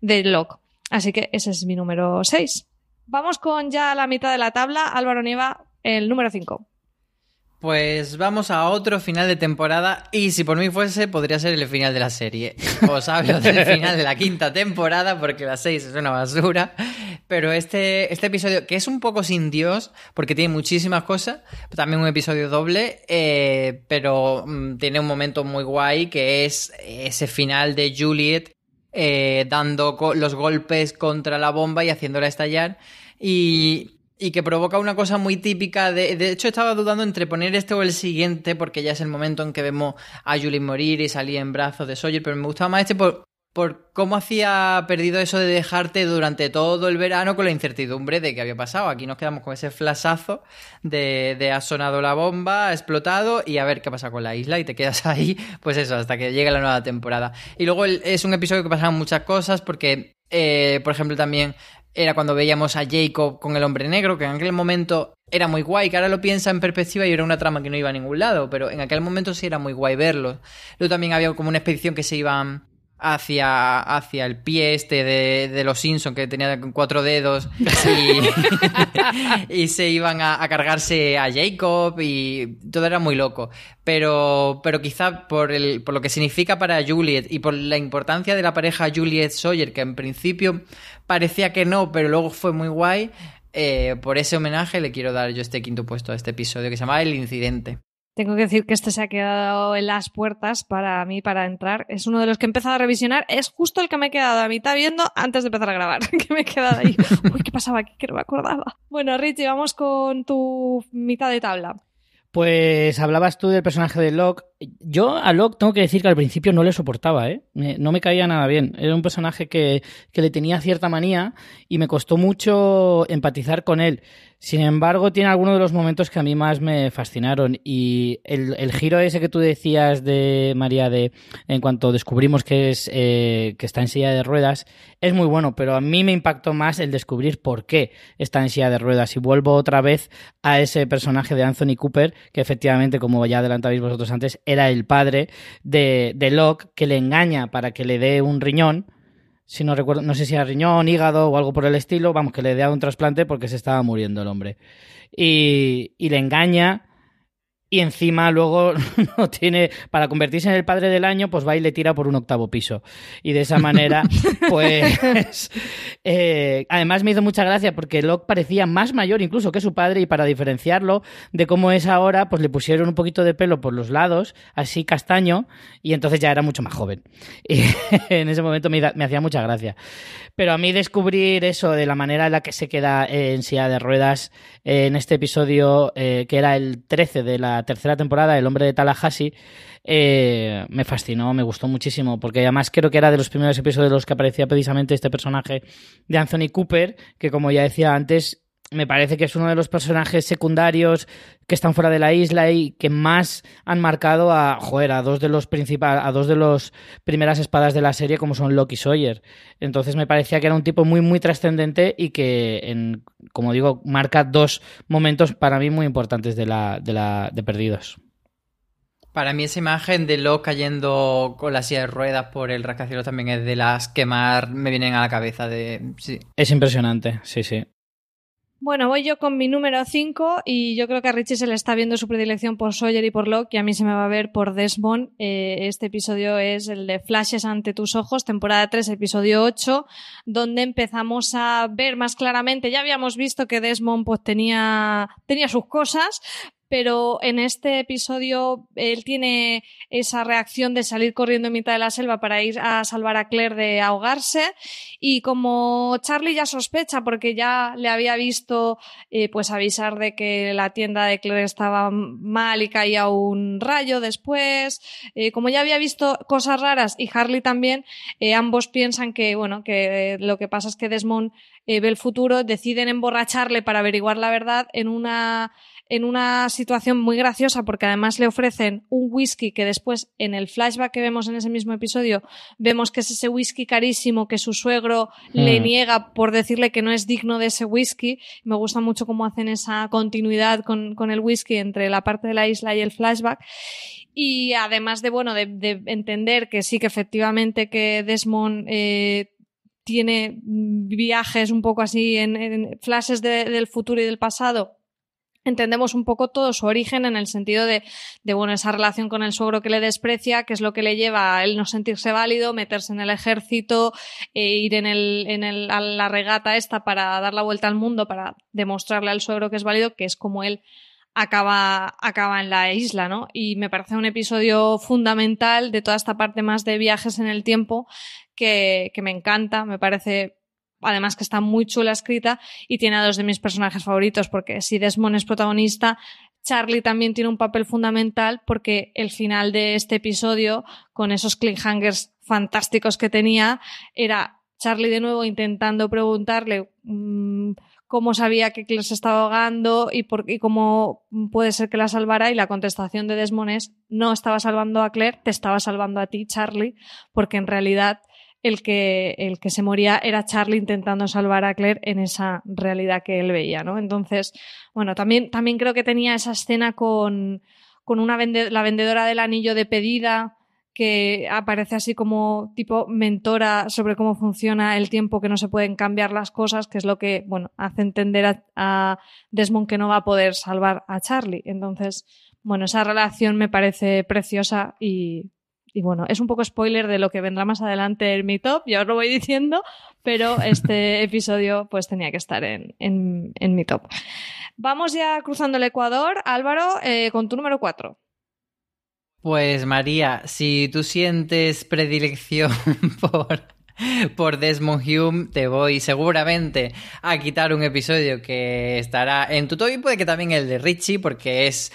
de Locke. Así que ese es mi número 6. Vamos con ya la mitad de la tabla. Álvaro Nieva, el número 5. Pues vamos a otro final de temporada y si por mí fuese podría ser el final de la serie. Os hablo [LAUGHS] del final de la quinta temporada porque la 6 es una basura, pero este, este episodio que es un poco sin Dios porque tiene muchísimas cosas, también un episodio doble, eh, pero mm, tiene un momento muy guay que es ese final de Juliet eh, dando los golpes contra la bomba y haciéndola estallar. Y, y que provoca una cosa muy típica de... De hecho, estaba dudando entre poner este o el siguiente, porque ya es el momento en que vemos a Julie morir y salir en brazos de Sawyer, pero me gustaba más este por, por cómo hacía perdido eso de dejarte durante todo el verano con la incertidumbre de qué había pasado. Aquí nos quedamos con ese flasazo de, de ha sonado la bomba, ha explotado y a ver qué pasa con la isla y te quedas [LAUGHS] ahí, pues eso, hasta que llegue la nueva temporada. Y luego es un episodio que pasaban muchas cosas porque, eh, por ejemplo, también era cuando veíamos a Jacob con el hombre negro, que en aquel momento era muy guay, que ahora lo piensa en perspectiva y era una trama que no iba a ningún lado, pero en aquel momento sí era muy guay verlo. Luego también había como una expedición que se iban hacia, hacia el pie este de, de los Simpson que tenía cuatro dedos y, [LAUGHS] se iban a, cargarse a Jacob y todo era muy loco. Pero, pero quizá por, el, por lo que significa para Juliet y por la importancia de la pareja Juliet Sawyer, que en principio parecía que no, pero luego fue muy guay, eh, por ese homenaje le quiero dar yo este quinto puesto a este episodio que se llama El Incidente. Tengo que decir que este se ha quedado en las puertas para mí para entrar. Es uno de los que he empezado a revisionar. Es justo el que me he quedado a mitad viendo antes de empezar a grabar. [LAUGHS] que me he quedado ahí. [LAUGHS] Uy, ¿qué pasaba aquí? Que no me acordaba. Bueno, Richie, vamos con tu mitad de tabla. Pues hablabas tú del personaje de Locke. Yo a Locke tengo que decir que al principio no le soportaba, ¿eh? No me caía nada bien. Era un personaje que, que le tenía cierta manía y me costó mucho empatizar con él. Sin embargo, tiene algunos de los momentos que a mí más me fascinaron. Y el, giro ese que tú decías de María, de en cuanto descubrimos que es eh, que está en silla de ruedas, es muy bueno, pero a mí me impactó más el descubrir por qué está en silla de ruedas. Y vuelvo otra vez a ese personaje de Anthony Cooper, que efectivamente, como ya adelantabais vosotros antes, era el padre de, de Locke, que le engaña para que le dé un riñón si no recuerdo, no sé si era riñón, hígado o algo por el estilo, vamos, que le dé un trasplante porque se estaba muriendo el hombre. Y, y le engaña y encima luego [LAUGHS] no tiene para convertirse en el padre del año pues va y le tira por un octavo piso. Y de esa manera [LAUGHS] pues eh, además me hizo mucha gracia porque Locke parecía más mayor incluso que su padre y para diferenciarlo de cómo es ahora pues le pusieron un poquito de pelo por los lados así castaño y entonces ya era mucho más joven. [LAUGHS] Y en ese momento me, me hacía mucha gracia. Pero a mí descubrir eso de la manera en la que se queda en silla de ruedas en este episodio, eh, que era el 13 de la tercera temporada, El hombre de Tallahassee, eh, me fascinó, me gustó muchísimo, porque además creo que era de los primeros episodios de los que aparecía precisamente este personaje de Anthony Cooper, que como ya decía antes, me parece que es uno de los personajes secundarios que están fuera de la isla y que más han marcado a, joder, a dos de los principales, a dos de los primeras espadas de la serie como son Loki y Sawyer. Entonces me parecía que era un tipo muy muy trascendente y que en, como digo, marca dos momentos para mí muy importantes de la de la de Perdidos. Para mí esa imagen de Locke cayendo con la silla de ruedas por el rascacielos también es de las que más me vienen a la cabeza de sí. Es impresionante, sí, sí. Bueno, voy yo con mi número 5 y yo creo que a Richie se le está viendo su predilección por Sawyer y por Locke y a mí se me va a ver por Desmond. Eh, este episodio es el de Flashes ante tus ojos, temporada 3, episodio 8, donde empezamos a ver más claramente, ya habíamos visto que Desmond pues tenía, tenía sus cosas, pero en este episodio él tiene esa reacción de salir corriendo en mitad de la selva para ir a salvar a Claire de ahogarse. Y como Charlie ya sospecha porque ya le había visto eh, pues avisar de que la tienda de Claire estaba mal y caía un rayo después eh, como ya había visto cosas raras y Harley también eh, ambos piensan que bueno que lo que pasa es que Desmond ve el futuro deciden emborracharle para averiguar la verdad en una en una situación muy graciosa porque además le ofrecen un whisky que después en el flashback que vemos en ese mismo episodio vemos que es ese whisky carísimo que su suegro le mm. niega por decirle que no es digno de ese whisky. Me gusta mucho cómo hacen esa continuidad con, con el whisky entre la parte de la isla y el flashback. Y además de, bueno, de, entender que sí que efectivamente que Desmond eh, tiene viajes un poco así en, en flashes del futuro y del pasado entendemos un poco todo su origen en el sentido de, de, bueno, esa relación con el suegro que le desprecia, que es lo que le lleva a él no sentirse válido, meterse en el ejército, e ir en, el, en el, a la regata esta para dar la vuelta al mundo, para demostrarle al suegro que es válido, que es como él acaba, acaba en la isla, ¿no? Y me parece un episodio fundamental de toda esta parte más de viajes en el tiempo que, que me encanta, me parece además que está muy chula escrita y tiene a dos de mis personajes favoritos, porque si Desmond es protagonista, Charlie también tiene un papel fundamental porque el final de este episodio, con esos cliffhangers fantásticos que tenía, era Charlie de nuevo intentando preguntarle mm, cómo sabía que Claire se estaba ahogando y, por, y cómo puede ser que la salvara y la contestación de Desmond es no estaba salvando a Claire, te estaba salvando a ti, Charlie, porque en realidad el que, el que se moría era Charlie intentando salvar a Claire en esa realidad que él veía, ¿no? Entonces, bueno, también, también creo que tenía esa escena con, con una la vendedora del anillo de pedida, que aparece así como tipo mentora sobre cómo funciona el tiempo, que no se pueden cambiar las cosas, que es lo que, bueno, hace entender a, Desmond que no va a poder salvar a Charlie. Entonces, bueno, esa relación me parece preciosa y, bueno, es un poco spoiler de lo que vendrá más adelante en mi top, ya os lo voy diciendo, pero este [LAUGHS] episodio pues tenía que estar en, en, mi top. Vamos ya cruzando el Ecuador. Álvaro, eh, con tu número 4. Pues María, si tú sientes predilección [LAUGHS] por, por Desmond Hume, te voy seguramente a quitar un episodio que estará en tu top y puede que también el de Richie, porque es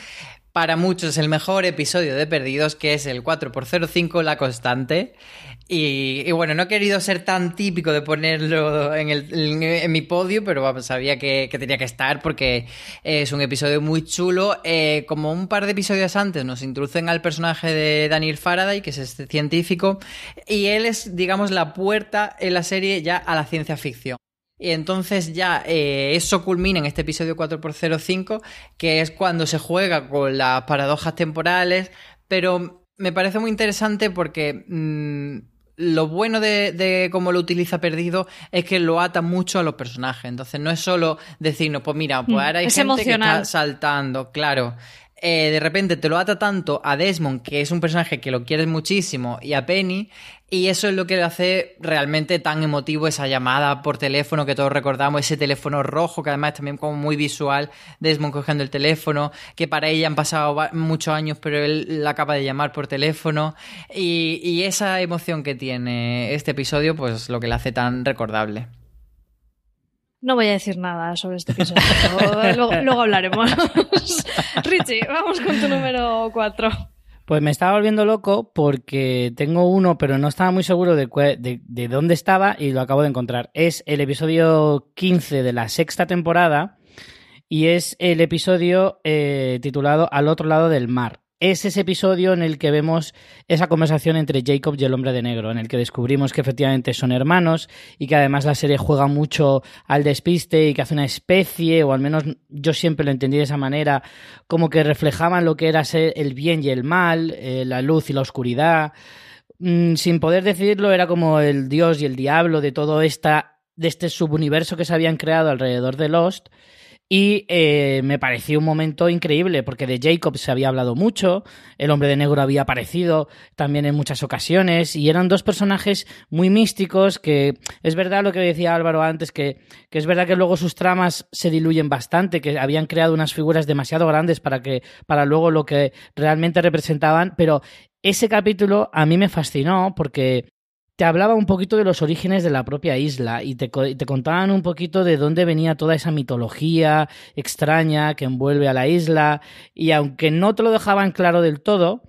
para muchos el mejor episodio de Perdidos, que es el 4x05 La Constante. Y, bueno, no he querido ser tan típico de ponerlo en, el, en, mi podio, pero sabía que, tenía que estar porque es un episodio muy chulo. Eh, como un par de episodios antes nos introducen al personaje de Daniel Faraday, que es este científico, y él es, digamos, la puerta en la serie ya a la ciencia ficción. Y entonces ya eh, eso culmina en este episodio 4x05, que es cuando se juega con las paradojas temporales, pero me parece muy interesante porque... Mm, lo bueno de, cómo lo utiliza Perdido es que lo ata mucho a los personajes. Entonces no es solo decirnos, pues mira, pues mm, ahora hay gente que está saltando, claro. Eh, de repente te lo ata tanto a Desmond, que es un personaje que lo quieres muchísimo, y a Penny, y eso es lo que le hace realmente tan emotivo esa llamada por teléfono que todos recordamos, ese teléfono rojo, que además es también como muy visual, Desmond cogiendo el teléfono, que para ella han pasado muchos años, pero él la acaba de llamar por teléfono, y, y esa emoción que tiene este episodio, pues lo que le hace tan recordable. No voy a decir nada sobre este episodio. luego, hablaremos. [LAUGHS] Richie, vamos con tu número 4. Pues me estaba volviendo loco porque tengo uno, pero no estaba muy seguro de, de, dónde estaba y lo acabo de encontrar. Es el episodio 15 de la sexta temporada y es el episodio eh, titulado Al otro lado del mar es ese episodio en el que vemos esa conversación entre Jacob y el hombre de negro, en el que descubrimos que efectivamente son hermanos y que además la serie juega mucho al despiste y que hace una especie, o al menos yo siempre lo entendí de esa manera, como que reflejaban lo que era ser el bien y el mal, eh, la luz y la oscuridad. Mm, sin poder decirlo, era como el dios y el diablo de todo esta, de este subuniverso que se habían creado alrededor de Lost y eh, me pareció un momento increíble, porque de Jacob se había hablado mucho, el hombre de negro había aparecido también en muchas ocasiones, y eran dos personajes muy místicos que es verdad lo que decía Álvaro antes, que, que es verdad que luego sus tramas se diluyen bastante, que habían creado unas figuras demasiado grandes para que, para luego lo que realmente representaban, pero ese capítulo a mí me fascinó porque te hablaba un poquito de los orígenes de la propia isla y te, contaban un poquito de dónde venía toda esa mitología extraña que envuelve a la isla y aunque no te lo dejaban claro del todo,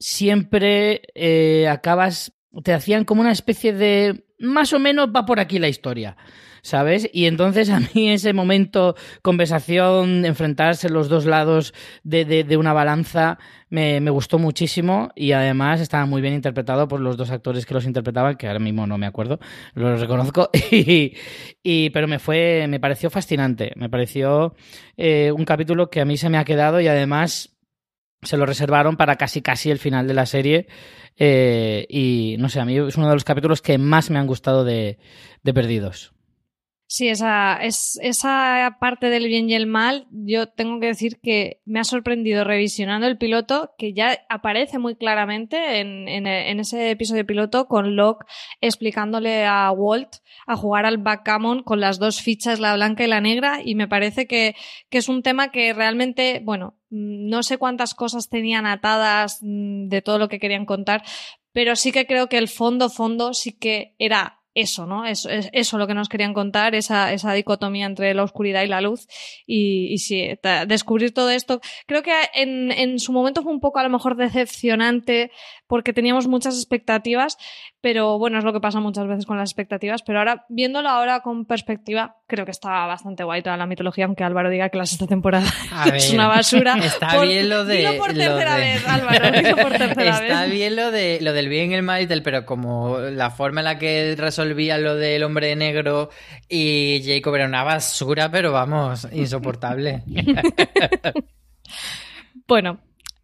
siempre eh, acabas, te hacían como una especie de, más o menos va por aquí la historia. ¿Sabes? Y entonces a mí ese momento, conversación, enfrentarse los dos lados de, de, una balanza, me, me, gustó muchísimo y además estaba muy bien interpretado por los dos actores que los interpretaban, que ahora mismo no me acuerdo, los reconozco, [LAUGHS] y, y pero me fue, me pareció fascinante, me pareció eh, un capítulo que a mí se me ha quedado y además se lo reservaron para casi casi el final de la serie. Eh, y no sé, a mí es uno de los capítulos que más me han gustado de, de Perdidos. Sí, esa, es, esa parte del bien y el mal, yo tengo que decir que me ha sorprendido revisionando el piloto, que ya aparece muy claramente en, en, ese episodio piloto con Locke explicándole a Walt a jugar al backgammon con las dos fichas, la blanca y la negra, y me parece que, que es un tema que realmente, bueno, no sé cuántas cosas tenían atadas mm, de todo lo que querían contar, pero sí que creo que el fondo, fondo sí que era eso, ¿no? Eso, es, eso lo que nos querían contar, esa, esa dicotomía entre la oscuridad y la luz. Y, y sí, descubrir todo esto. Creo que en, en su momento fue un poco a lo mejor decepcionante porque teníamos muchas expectativas, pero bueno, es lo que pasa muchas veces con las expectativas. Pero ahora, viéndolo ahora con perspectiva, creo que está bastante guay toda la mitología, aunque Álvaro diga que la sexta temporada [LAUGHS] [LAUGHS] es una basura. Está bien lo de. Dilo por [LAUGHS] tercera vez, Álvaro, dilo por tercera está bien lo de lo del bien y el mal y del, pero como la forma en la que resolvía lo del hombre negro y Jacob era una basura, pero vamos, insoportable. bueno,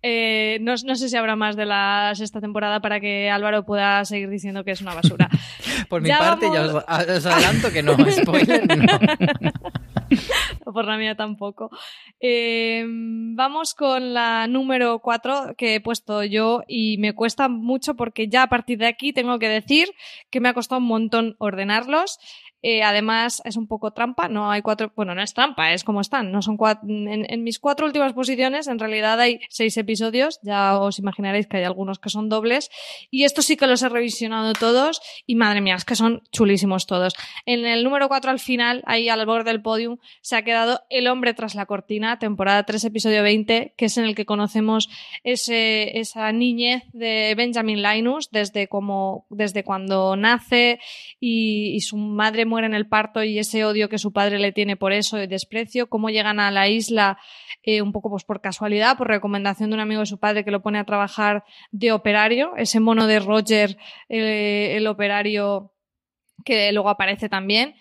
Eh, no, no, sé si habrá más de la sexta temporada para que Álvaro pueda seguir diciendo que es una basura. [LAUGHS] Por mi parte, ya os, os, adelanto que no, [LAUGHS] spoiler, no. [LAUGHS] Por la mía tampoco. Eh, vamos con la número 4 que he puesto yo y me cuesta mucho porque ya a partir de aquí tengo que decir que me ha costado un montón ordenarlos. Eh, además, es un poco trampa, no hay cuatro, bueno, no es trampa, es como están, no son cuatro, en, mis cuatro últimas posiciones, en realidad hay seis episodios, ya os imaginaréis que hay algunos que son dobles, y estos sí que los he revisionado todos, y madre mía, es que son chulísimos todos. En el número cuatro al final, ahí al borde del podium, se ha quedado El hombre tras la cortina, temporada 3, episodio 20, que es en el que conocemos esa niñez de Benjamin Linus, desde como, desde cuando nace y, y su madre muere en el parto y ese odio que su padre le tiene por eso y desprecio, cómo llegan a la isla eh, un poco pues por casualidad, por recomendación de un amigo de su padre que lo pone a trabajar de operario, ese mono de Roger, el operario que luego aparece también,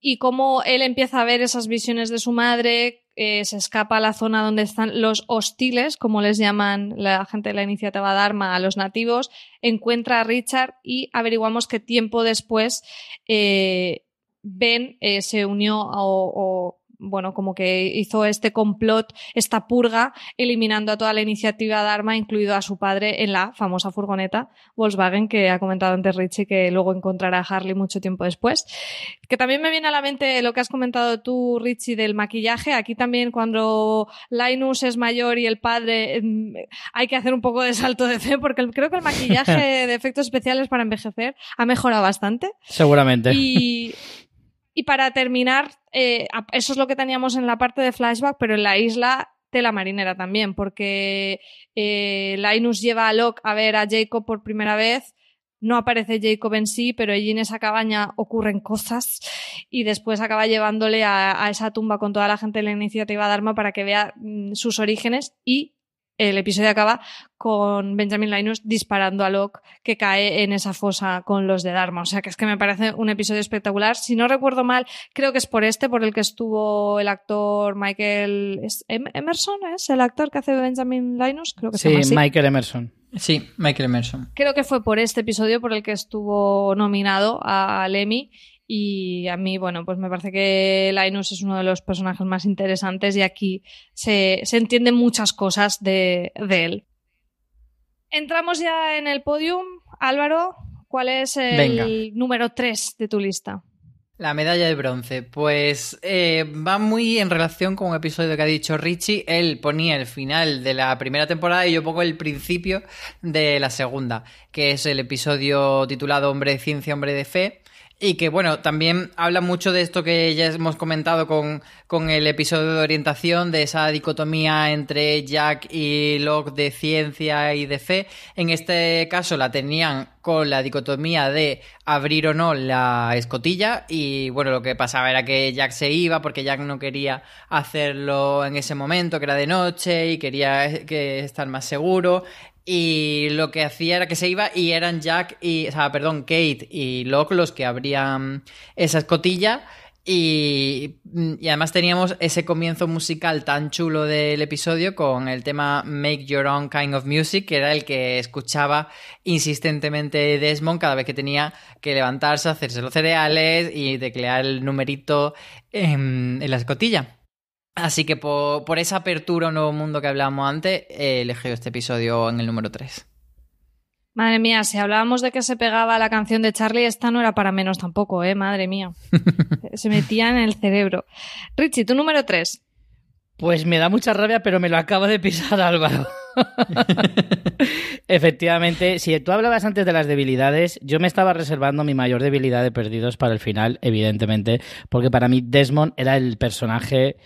y cómo él empieza a ver esas visiones de su madre, eh, se escapa a la zona donde están los hostiles, como les llaman la gente de la iniciativa Dharma a los nativos, encuentra a Richard y averiguamos que tiempo después eh, Ben eh, se unió o, o, bueno, como que hizo este complot, esta purga, eliminando a toda la iniciativa Dharma, incluido a su padre, en la famosa furgoneta Volkswagen que ha comentado antes Richie, que luego encontrará a Harley mucho tiempo después. Que también me viene a la mente lo que has comentado tú, Richie, del maquillaje. Aquí también cuando Linus es mayor y el padre, hay que hacer un poco de salto de fe, porque creo que el maquillaje [LAUGHS] de efectos especiales para envejecer ha mejorado bastante. Seguramente. Y, y para terminar, eh, eso es lo que teníamos en la parte de flashback, pero en la isla de la marinera también, porque eh, Linus lleva a Locke a ver a Jacob por primera vez. No aparece Jacob en sí, pero allí en esa cabaña ocurren cosas y después acaba llevándole a, a esa tumba con toda la gente de la iniciativa Dharma para que vea mm, sus orígenes y el episodio acaba con Benjamin Linus disparando a Locke que cae en esa fosa con los de Dharma. O sea que es que me parece un episodio espectacular. Si no recuerdo mal, creo que es por este, por el que estuvo el actor Michael Emerson, ¿es el actor que hace de Benjamin Linus? Creo que sí, se llama así. Michael Emerson. Sí, Michael Emerson. Creo que fue por este episodio por el que estuvo nominado al Emmy y a mí, bueno, pues me parece que Linus es uno de los personajes más interesantes y aquí se, se entienden muchas cosas de, de, él. Entramos ya en el podium. Álvaro, ¿cuál es el Venga. número 3 de tu lista? La medalla de bronce, pues eh, va muy en relación con un episodio que ha dicho Richie. Él ponía el final de la primera temporada y yo pongo el principio de la segunda, que es el episodio titulado Hombre de Ciencia, Hombre de Fe. Y que, bueno, también habla mucho de esto que ya hemos comentado con, con el episodio de orientación, de esa dicotomía entre Jack y Locke de ciencia y de fe. En este caso la tenían con la dicotomía de abrir o no la escotilla y bueno, lo que pasaba era que Jack se iba porque Jack no quería hacerlo en ese momento, que era de noche y quería que estar más seguro y lo que hacía era que se iba y eran Jack y, o sea, perdón, Kate y Locke los que abrían esa escotilla y, además teníamos ese comienzo musical tan chulo del episodio con el tema Make Your Own Kind of Music, que era el que escuchaba insistentemente Desmond cada vez que tenía que levantarse, hacerse los cereales y teclear el numerito en la escotilla. Así que por, por, esa apertura a un nuevo mundo que hablábamos antes, he elegido este episodio en el número 3. Madre mía, si hablábamos de que se pegaba la canción de Charlie, esta no era para menos tampoco, ¿eh? Madre mía. [LAUGHS] se metía en el cerebro. Richie, tu número 3. Pues me da mucha rabia, pero me lo acaba de pisar Álvaro. [LAUGHS] Efectivamente, si tú hablabas antes de las debilidades, yo me estaba reservando mi mayor debilidad de perdidos para el final, evidentemente, porque para mí Desmond era el personaje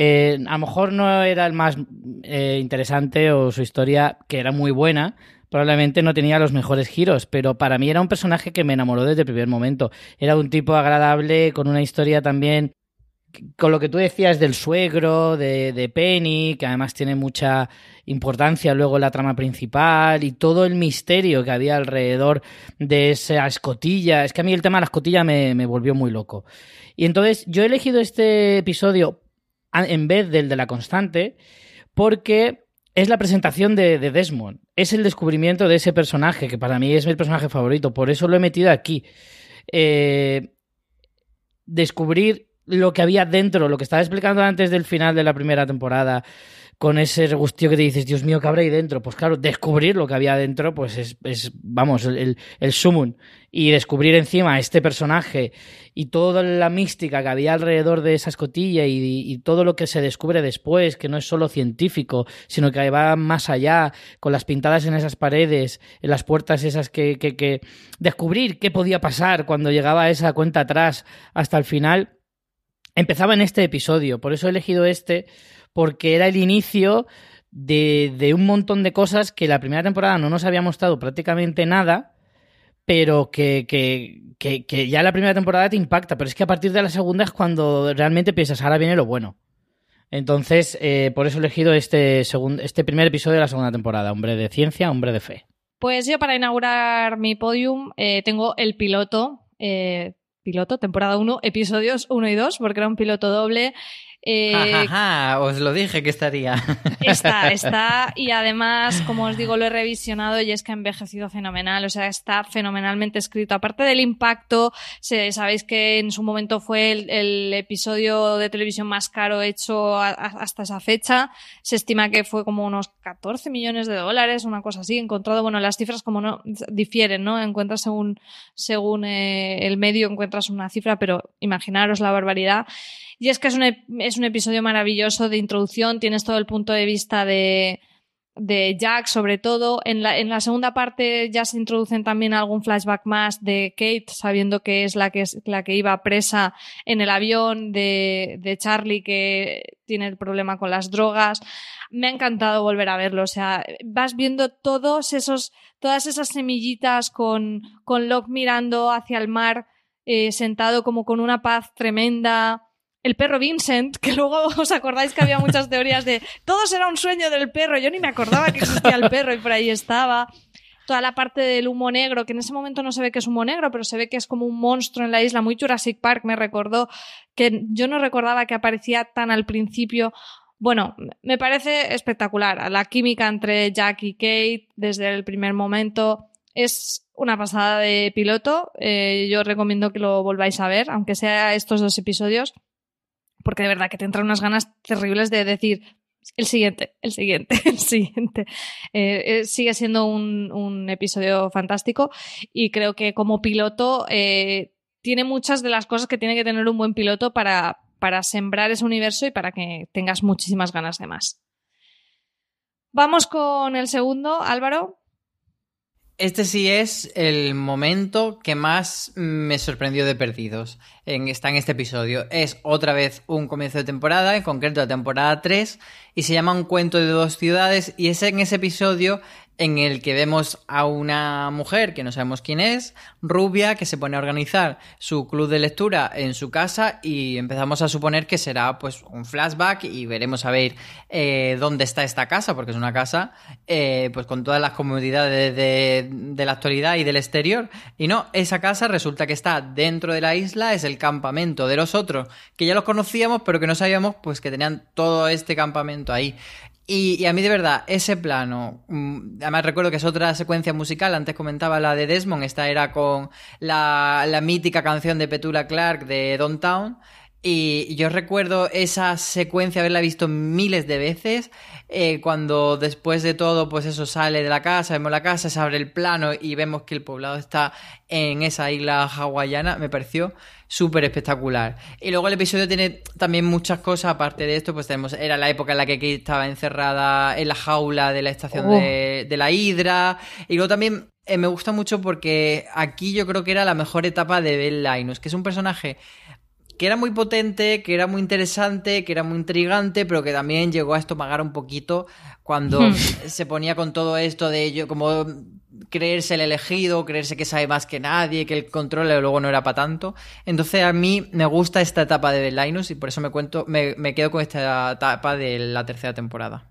eh, a lo mejor no era el más eh, interesante o su historia, que era muy buena, probablemente no tenía los mejores giros, pero para mí era un personaje que me enamoró desde el primer momento. Era un tipo agradable, con una historia también, con lo que tú decías del suegro, de, de Penny, que además tiene mucha importancia luego la trama principal y todo el misterio que había alrededor de esa escotilla. Es que a mí el tema de la escotilla me volvió muy loco. Y entonces yo he elegido este episodio en vez del de la constante, porque es la presentación de, Desmond. Es el descubrimiento de ese personaje, que para mí es mi personaje favorito. Por eso lo he metido aquí. Eh, descubrir lo que había dentro, lo que estaba explicando antes del final de la primera temporada, con ese regustío que te dices, Dios mío, ¿qué habrá ahí dentro? Pues claro, descubrir lo que había dentro, pues es, vamos, el, el sumun. Y descubrir encima este personaje y toda la mística que había alrededor de esa escotilla y, todo lo que se descubre después, que no es solo científico, sino que va más allá, con las pintadas en esas paredes, en las puertas esas que, que, que descubrir qué podía pasar cuando llegaba esa cuenta atrás hasta el final, empezaba en este episodio. Por eso he elegido este porque era el inicio de, un montón de cosas que la primera temporada no nos había mostrado prácticamente nada, pero que, que, ya la primera temporada te impacta, pero es que a partir de la segunda es cuando realmente piensas, ahora viene lo bueno. Entonces, eh, por eso he elegido este, este primer episodio de la segunda temporada, Hombre de Ciencia, Hombre de Fe. Pues yo para inaugurar mi podium eh, tengo el piloto, eh, piloto, temporada 1, episodios 1 y 2, porque era un piloto doble eh, os lo dije que estaría. Está, [LAUGHS] está. Y además, como os digo, lo he revisionado y es que ha envejecido fenomenal. O sea, está fenomenalmente escrito. Aparte del impacto, sabéis que en su momento fue el, episodio de televisión más caro hecho hasta esa fecha. Se estima que fue como unos 14 millones de dólares, una cosa así. Encontrado, bueno, las cifras como no difieren, ¿no? Encuentras según, según eh, el medio, encuentras una cifra, pero imaginaros la barbaridad. Y es que es un, es un episodio maravilloso de introducción, tienes todo el punto de vista de, de Jack, sobre todo. En la, en la segunda parte ya se introducen también algún flashback más de Kate, sabiendo que es la que, es, la que iba presa en el avión, de, de Charlie, que tiene el problema con las drogas. Me ha encantado volver a verlo. O sea, vas viendo todos esos, todas esas semillitas con, con Locke mirando hacia el mar, eh, sentado como con una paz tremenda el perro Vincent, que luego [LAUGHS] os acordáis que había muchas teorías de todo será un sueño del perro, yo ni me acordaba que existía el perro y por ahí estaba. Toda la parte del humo negro, que en ese momento no se ve que es humo negro, pero se ve que es como un monstruo en la isla, muy Jurassic Park, me recordó, que yo no recordaba que aparecía tan al principio. Bueno, me parece espectacular. La química entre Jack y Kate desde el primer momento es una pasada de piloto. Eh, yo recomiendo que lo volváis a ver, aunque sea estos dos episodios porque de verdad que te entran unas ganas terribles de decir el siguiente, el siguiente, [LAUGHS] el siguiente. Eh, eh, sigue siendo un, episodio fantástico y creo que como piloto eh, tiene muchas de las cosas que tiene que tener un buen piloto para, para sembrar ese universo y para que tengas muchísimas ganas de más. Vamos con el segundo, Álvaro. Este sí es el momento que más me sorprendió de Perdidos. En, está en este episodio. Es otra vez un comienzo de temporada, en concreto la temporada 3, y se llama Un cuento de dos ciudades, y es en ese episodio en el que vemos a una mujer que no sabemos quién es, rubia, que se pone a organizar su club de lectura en su casa y empezamos a suponer que será pues un flashback y veremos a ver eh, dónde está esta casa, porque es una casa eh, pues con todas las comodidades de, de, la actualidad y del exterior. Y no, esa casa resulta que está dentro de la isla, es el campamento de los otros, que ya los conocíamos, pero que no sabíamos pues que tenían todo este campamento ahí. Y, a mí de verdad, ese plano, mm, además recuerdo que es otra secuencia musical, antes comentaba la de Desmond, esta era con la, la mítica canción de Petula Clark de Downtown, y yo recuerdo esa secuencia, haberla visto miles de veces, eh, cuando después de todo, pues eso sale de la casa, vemos la casa, se abre el plano y vemos que el poblado está en esa isla hawaiana, me pareció súper espectacular. Y luego el episodio tiene también muchas cosas, aparte de esto, pues tenemos, era la época en la que Kate estaba encerrada en la jaula de la estación oh. de, la Hidra, y luego también eh, me gusta mucho porque aquí yo creo que era la mejor etapa de Bell Linus, que es un personaje que era muy potente, que era muy interesante, que era muy intrigante, pero que también llegó a estomagar un poquito cuando hmm. [LAUGHS] se ponía con todo esto de ello, como creerse el elegido, creerse que sabe más que nadie, que el control luego no era para tanto. Entonces a mí me gusta esta etapa de Linus y por eso me cuento, me, me quedo con esta etapa de la tercera temporada.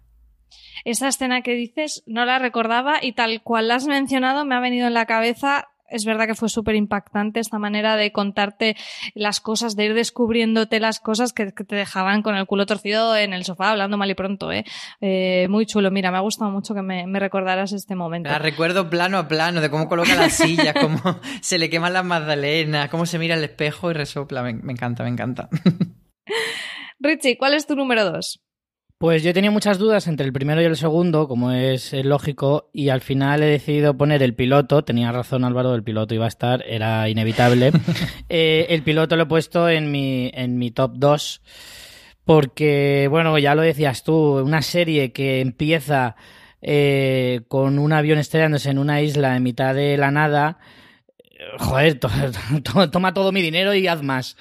Esa escena que dices no la recordaba y tal cual la has mencionado me ha venido en la cabeza es verdad que fue súper impactante esta manera de contarte las cosas, de ir descubriéndote las cosas que, te dejaban con el culo torcido en el sofá hablando mal y pronto, ¿eh? eh muy chulo. Mira, me ha gustado mucho que me, recordaras este momento. La recuerdo plano a plano de cómo coloca la silla, [LAUGHS] cómo se le queman las magdalenas, cómo se mira el espejo y resopla. Me, me encanta, me encanta. [LAUGHS] Richie, ¿cuál es tu número dos? Pues yo tenía muchas dudas entre el primero y el segundo, como es lógico, y al final he decidido poner el piloto. Tenía razón Álvaro, el piloto iba a estar, era inevitable. [LAUGHS] Eh, el piloto lo he puesto en mi, en mi top 2, porque, bueno, ya lo decías tú, una serie que empieza eh, con un avión estrellándose en una isla en mitad de la nada joder, [LAUGHS] toma todo mi dinero y haz más.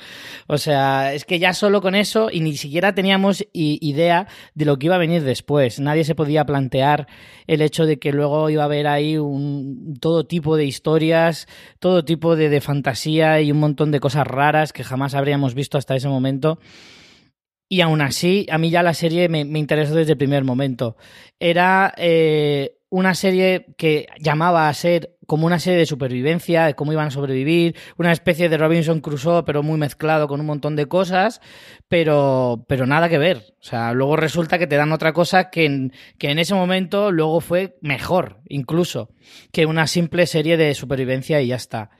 O sea, es que ya solo con eso y ni siquiera teníamos idea de lo que iba a venir después. Nadie se podía plantear el hecho de que luego iba a haber ahí un, todo tipo de historias, todo tipo de, fantasía y un montón de cosas raras que jamás habríamos visto hasta ese momento. Y aún así, a mí ya la serie me, interesó desde el primer momento. Era eh, una serie que llamaba a ser como una serie de supervivencia, de cómo iban a sobrevivir, una especie de Robinson Crusoe, pero muy mezclado con un montón de cosas, pero, pero nada que ver. O sea, luego resulta que te dan otra cosa que en, que en ese momento luego fue mejor, incluso, que una simple serie de supervivencia y ya está.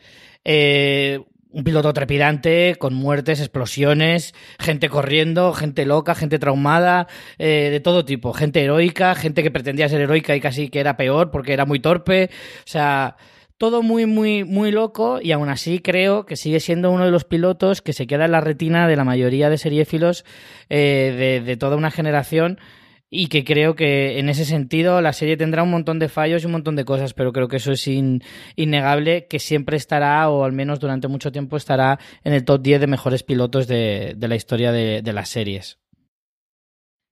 Eh, un piloto trepidante, con muertes, explosiones, gente corriendo, gente loca, gente traumada, eh, de todo tipo, gente heroica, gente que pretendía ser heroica y casi que era peor porque era muy torpe, o sea, todo muy, muy, muy loco y aún así creo que sigue siendo uno de los pilotos que se queda en la retina de la mayoría de seriéfilos eh, de, de toda una generación y que creo que en ese sentido la serie tendrá un montón de fallos y un montón de cosas, pero creo que eso es innegable, que siempre estará, o al menos durante mucho tiempo estará en el top 10 de mejores pilotos de, la historia de, de, las series.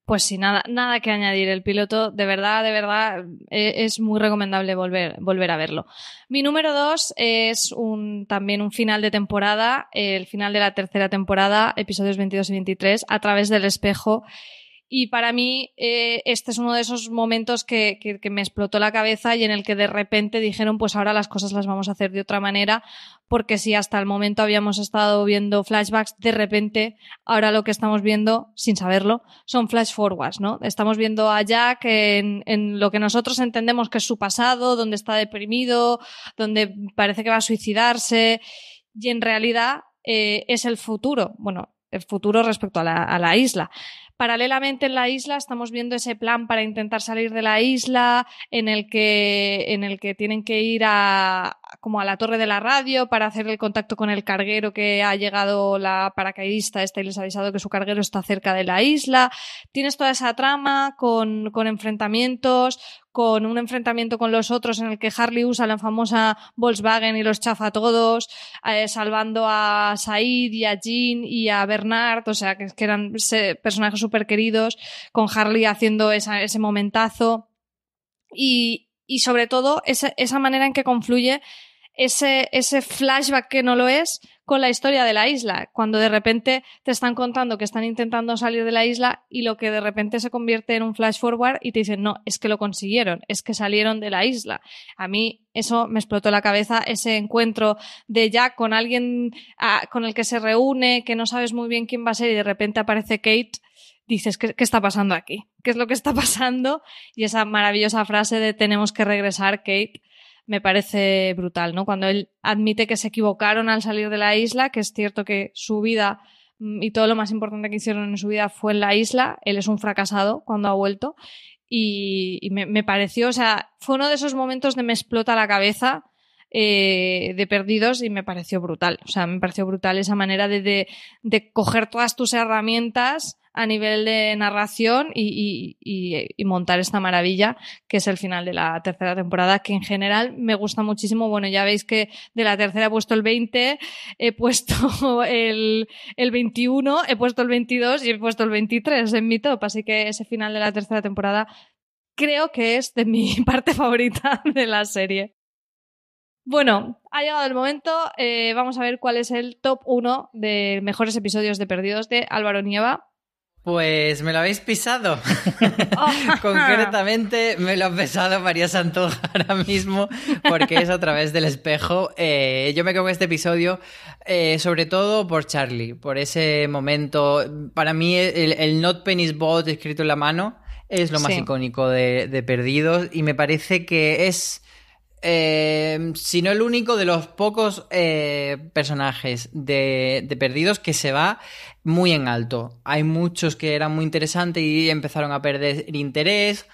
Pues sí, nada, nada que añadir. El piloto, de verdad, de verdad, e, es muy recomendable volver, volver a verlo. Mi número dos es un, también un final de temporada, el final de la tercera temporada, episodios 22 y 23, a través del espejo. Y para mí eh, este es uno de esos momentos que, me explotó la cabeza y en el que de repente dijeron pues ahora las cosas las vamos a hacer de otra manera porque si hasta el momento habíamos estado viendo flashbacks, de repente ahora lo que estamos viendo, sin saberlo, son flash forwards, ¿no? Estamos viendo a Jack en, lo que nosotros entendemos que es su pasado, donde está deprimido, donde parece que va a suicidarse y en realidad eh, es el futuro, bueno, el futuro respecto a la isla. Paralelamente en la isla estamos viendo ese plan para intentar salir de la isla en el que, en el que tienen que ir a, como a la torre de la radio para hacer el contacto con el carguero que ha llegado la paracaidista esta y les ha avisado que su carguero está cerca de la isla. Tienes toda esa trama con, con enfrentamientos, con un enfrentamiento con los otros en el que Harley usa la famosa Volkswagen y los chafa a todos, eh, salvando a Said y a Jean y a Bernard, o sea, que, eran personajes súper queridos, con Harley haciendo ese momentazo. Y, y sobre todo esa, esa manera en que confluye ese, ese flashback que no lo es con la historia de la isla, cuando de repente te están contando que están intentando salir de la isla y lo que de repente se convierte en un flash forward y te dicen, no, es que lo consiguieron, es que salieron de la isla. A mí eso me explotó la cabeza, ese encuentro de Jack con alguien con el que se reúne, que no sabes muy bien quién va a ser y de repente aparece Kate dices, ¿qué, ¿qué, está pasando aquí? ¿Qué es lo que está [LAUGHS] pasando? Y esa maravillosa frase de tenemos que regresar, Kate, me parece brutal, ¿no? Cuando él admite que se equivocaron al salir de la isla, que es cierto que su vida mm, y todo lo más importante que hicieron en su vida fue en la isla, él es un fracasado cuando ha vuelto y, me, pareció, o sea, fue uno de esos momentos de me explota la cabeza eh, de perdidos y me pareció brutal, o sea, me pareció brutal esa manera de, de coger todas tus herramientas a nivel de narración y, montar esta maravilla que es el final de la tercera temporada, que en general me gusta muchísimo. Bueno, ya veis que de la tercera he puesto el 20, [LAUGHS] he puesto el, el 21, he puesto el 22 y he puesto el 23 en mi top, así que ese final de la tercera temporada creo que es de mi [LAUGHS] parte favorita de la serie. Bueno, ha llegado el momento. Eh, vamos a ver cuál es el top 1 de mejores episodios de Perdidos de Álvaro Nieva. Pues me lo habéis pisado. [LAUGHS] Concretamente me lo ha pesado María Santoja [LAUGHS] ahora mismo porque es a través del espejo. Eh, yo me quedo con este episodio eh, sobre todo por Charlie, por ese momento. Para mí el, Not Penis Bot escrito en la mano es lo más icónico de, de Perdidos y me parece que es eh, si no el único de los pocos eh, personajes de, de, Perdidos que se va muy en alto. Hay muchos que eran muy interesantes y empezaron a perder interés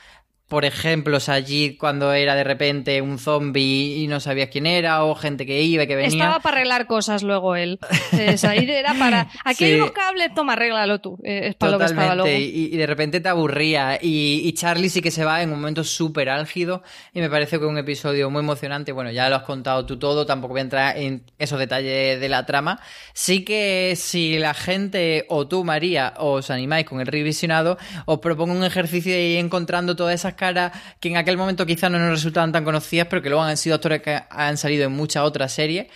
por ejemplo, allí cuando era de repente un zombie y no sabías quién era, o gente que iba, que venía. Estaba para arreglar cosas luego él. Esa era para. [LAUGHS] Aquí hay unos cables, toma, arréglalo tú. Eh, es para lo que estaba luego. Y, de repente te aburría. Y, Charlie sí que se va en un momento súper álgido. Y me parece que es un episodio muy emocionante. Bueno, ya lo has contado tú todo, tampoco voy a entrar en esos detalles de la trama. Sí que si la gente, o tú, María, os animáis con el revisionado, os propongo un ejercicio de ir encontrando todas esas caras que en aquel momento quizás no nos resultaban tan conocidas, pero que luego han sido actores que han salido en muchas otras series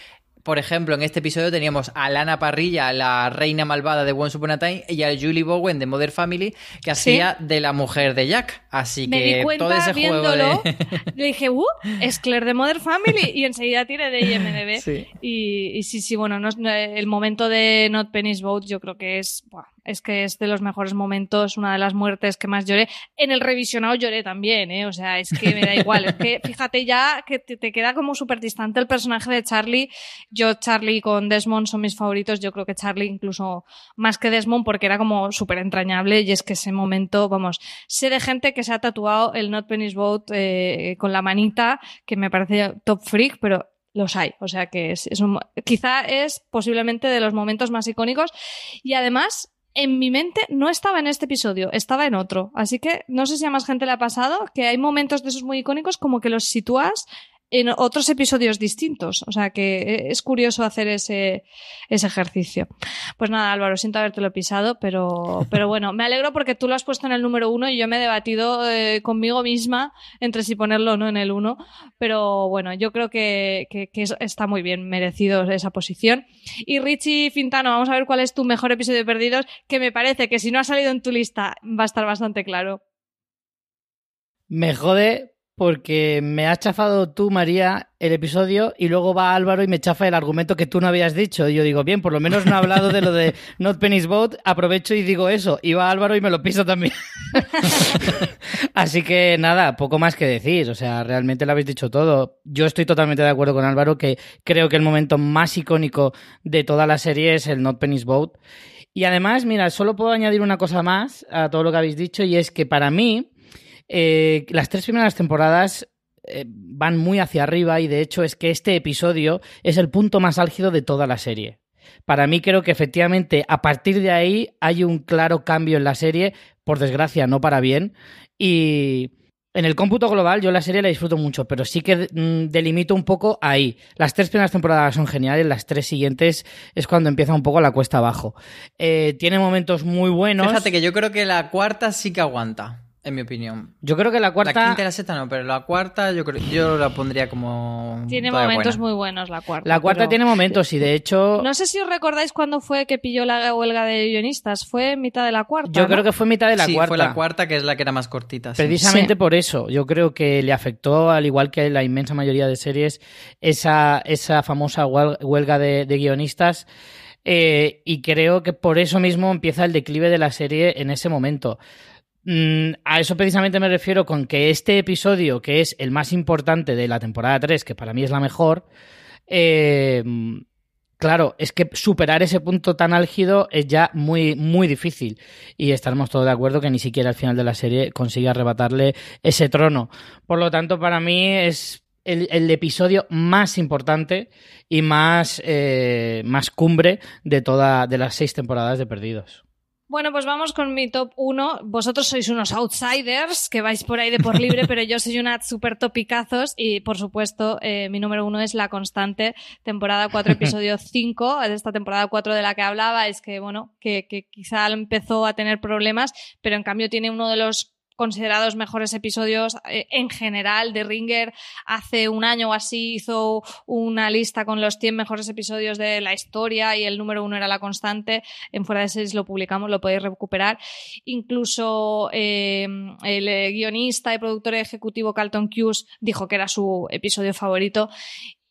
por ejemplo, en este episodio teníamos a Lana Parrilla, la reina malvada de Once Upon a Time, y a Julie Bowen de Mother Family, que hacía de la mujer de Jack. Así Me que di cuenta todo ese viéndolo, juego de... [LAUGHS] le dije, ¡uh! Es Claire de Mother Family. Y enseguida tiré de IMDB. [LAUGHS] Sí. Y, y, sí, sí, bueno, no, el momento de Not Penny's Boat yo creo que es... Buah, es que es de los mejores momentos, una de las muertes que más lloré. En el revisionado lloré también, ¿eh? O sea, es que me da igual. es que fíjate ya que te, queda como súper distante el personaje de Charlie. Yo, Charlie con Desmond son mis favoritos. Yo creo que Charlie incluso más que Desmond porque era como súper entrañable y es que ese momento, vamos, sé de gente que se ha tatuado el Not Penny's Boat eh, con la manita, que me parece top freak, pero los hay. O sea que es, es un, quizá es posiblemente de los momentos más icónicos. Y además, en mi mente no estaba en este episodio, estaba en otro. Así que no sé si a más gente le ha pasado que hay momentos de esos muy icónicos como que los sitúas en otros episodios distintos. O sea que es curioso hacer ese, ese ejercicio. Pues nada, Álvaro, siento habértelo pisado, pero, [LAUGHS] pero bueno, me alegro porque tú lo has puesto en el número uno y yo me he debatido eh, conmigo misma entre si ponerlo o no en el uno. Pero bueno, yo creo que, que, que, está muy bien merecido esa posición. Y Richie Fintano, vamos a ver cuál es tu mejor episodio de Perdidos, que me parece que si no ha salido en tu lista va a estar bastante claro. Me jode porque me has chafado tú, María, el episodio y luego va Álvaro y me chafa el argumento que tú no habías dicho. Y yo digo, bien, por lo menos no ha hablado de lo de [LAUGHS] Not Penny's Boat, aprovecho y digo eso. Y va Álvaro y me lo piso también. [LAUGHS] Así que nada, poco más que decir. O sea, realmente lo habéis dicho todo. Yo estoy totalmente de acuerdo con Álvaro que creo que el momento más icónico de toda la serie es el Not Penny's Boat. Y además, mira, solo puedo añadir una cosa más a todo lo que habéis dicho y es que para mí eh, las tres primeras temporadas eh, van muy hacia arriba y de hecho es que este episodio es el punto más álgido de toda la serie. Para mí creo que efectivamente a partir de ahí hay un claro cambio en la serie, por desgracia no para bien, y en el cómputo global yo la serie la disfruto mucho, pero sí que mm, delimito un poco ahí. Las tres primeras temporadas son geniales, las tres siguientes es cuando empieza un poco la cuesta abajo. Eh, tiene momentos muy buenos. Fíjate que yo creo que la cuarta sí que aguanta en mi opinión. Yo creo que la cuarta. La quinta y la sexta no, pero la cuarta yo creo, yo la pondría como. Tiene momentos muy buenos la cuarta. La cuarta pero... tiene momentos y de hecho. No sé si os recordáis cuándo fue que pilló la huelga de guionistas. Fue en mitad de la cuarta. Yo ¿no? creo que fue en mitad de la sí, cuarta. fue la cuarta que es la que era más cortita. Sí. Precisamente Sí. por eso. Yo creo que le afectó, al igual que la inmensa mayoría de series, esa, esa famosa huel- huelga de, de guionistas. Eh, y creo que por eso mismo empieza el declive de la serie en ese momento. Mm, a eso precisamente me refiero con que este episodio, que es el más importante de la temporada 3, que para mí es la mejor, eh, claro, es que superar ese punto tan álgido es ya muy, muy difícil. Y estaremos todos de acuerdo que ni siquiera al final de la serie consigue arrebatarle ese trono. Por lo tanto, para mí es el, episodio más importante y más, eh, más cumbre de toda de las seis temporadas de Perdidos. Bueno, pues vamos con mi top 1. Vosotros sois unos outsiders que vais por ahí de por libre, [LAUGHS] pero yo soy una super topicazos y, por supuesto, eh, mi número uno es La Constante, temporada 4, [LAUGHS] episodio 5. De esta temporada 4 de la que hablaba es que, bueno, que, que quizá empezó a tener problemas, pero en cambio tiene uno de los considerados mejores episodios eh, en general de Ringer. Hace un año o así hizo una lista con los 100 mejores episodios de la historia y el número uno era la constante. En Fuera de Series lo publicamos, lo podéis recuperar. Incluso eh, el guionista y productor ejecutivo Carlton Hughes dijo que era su episodio favorito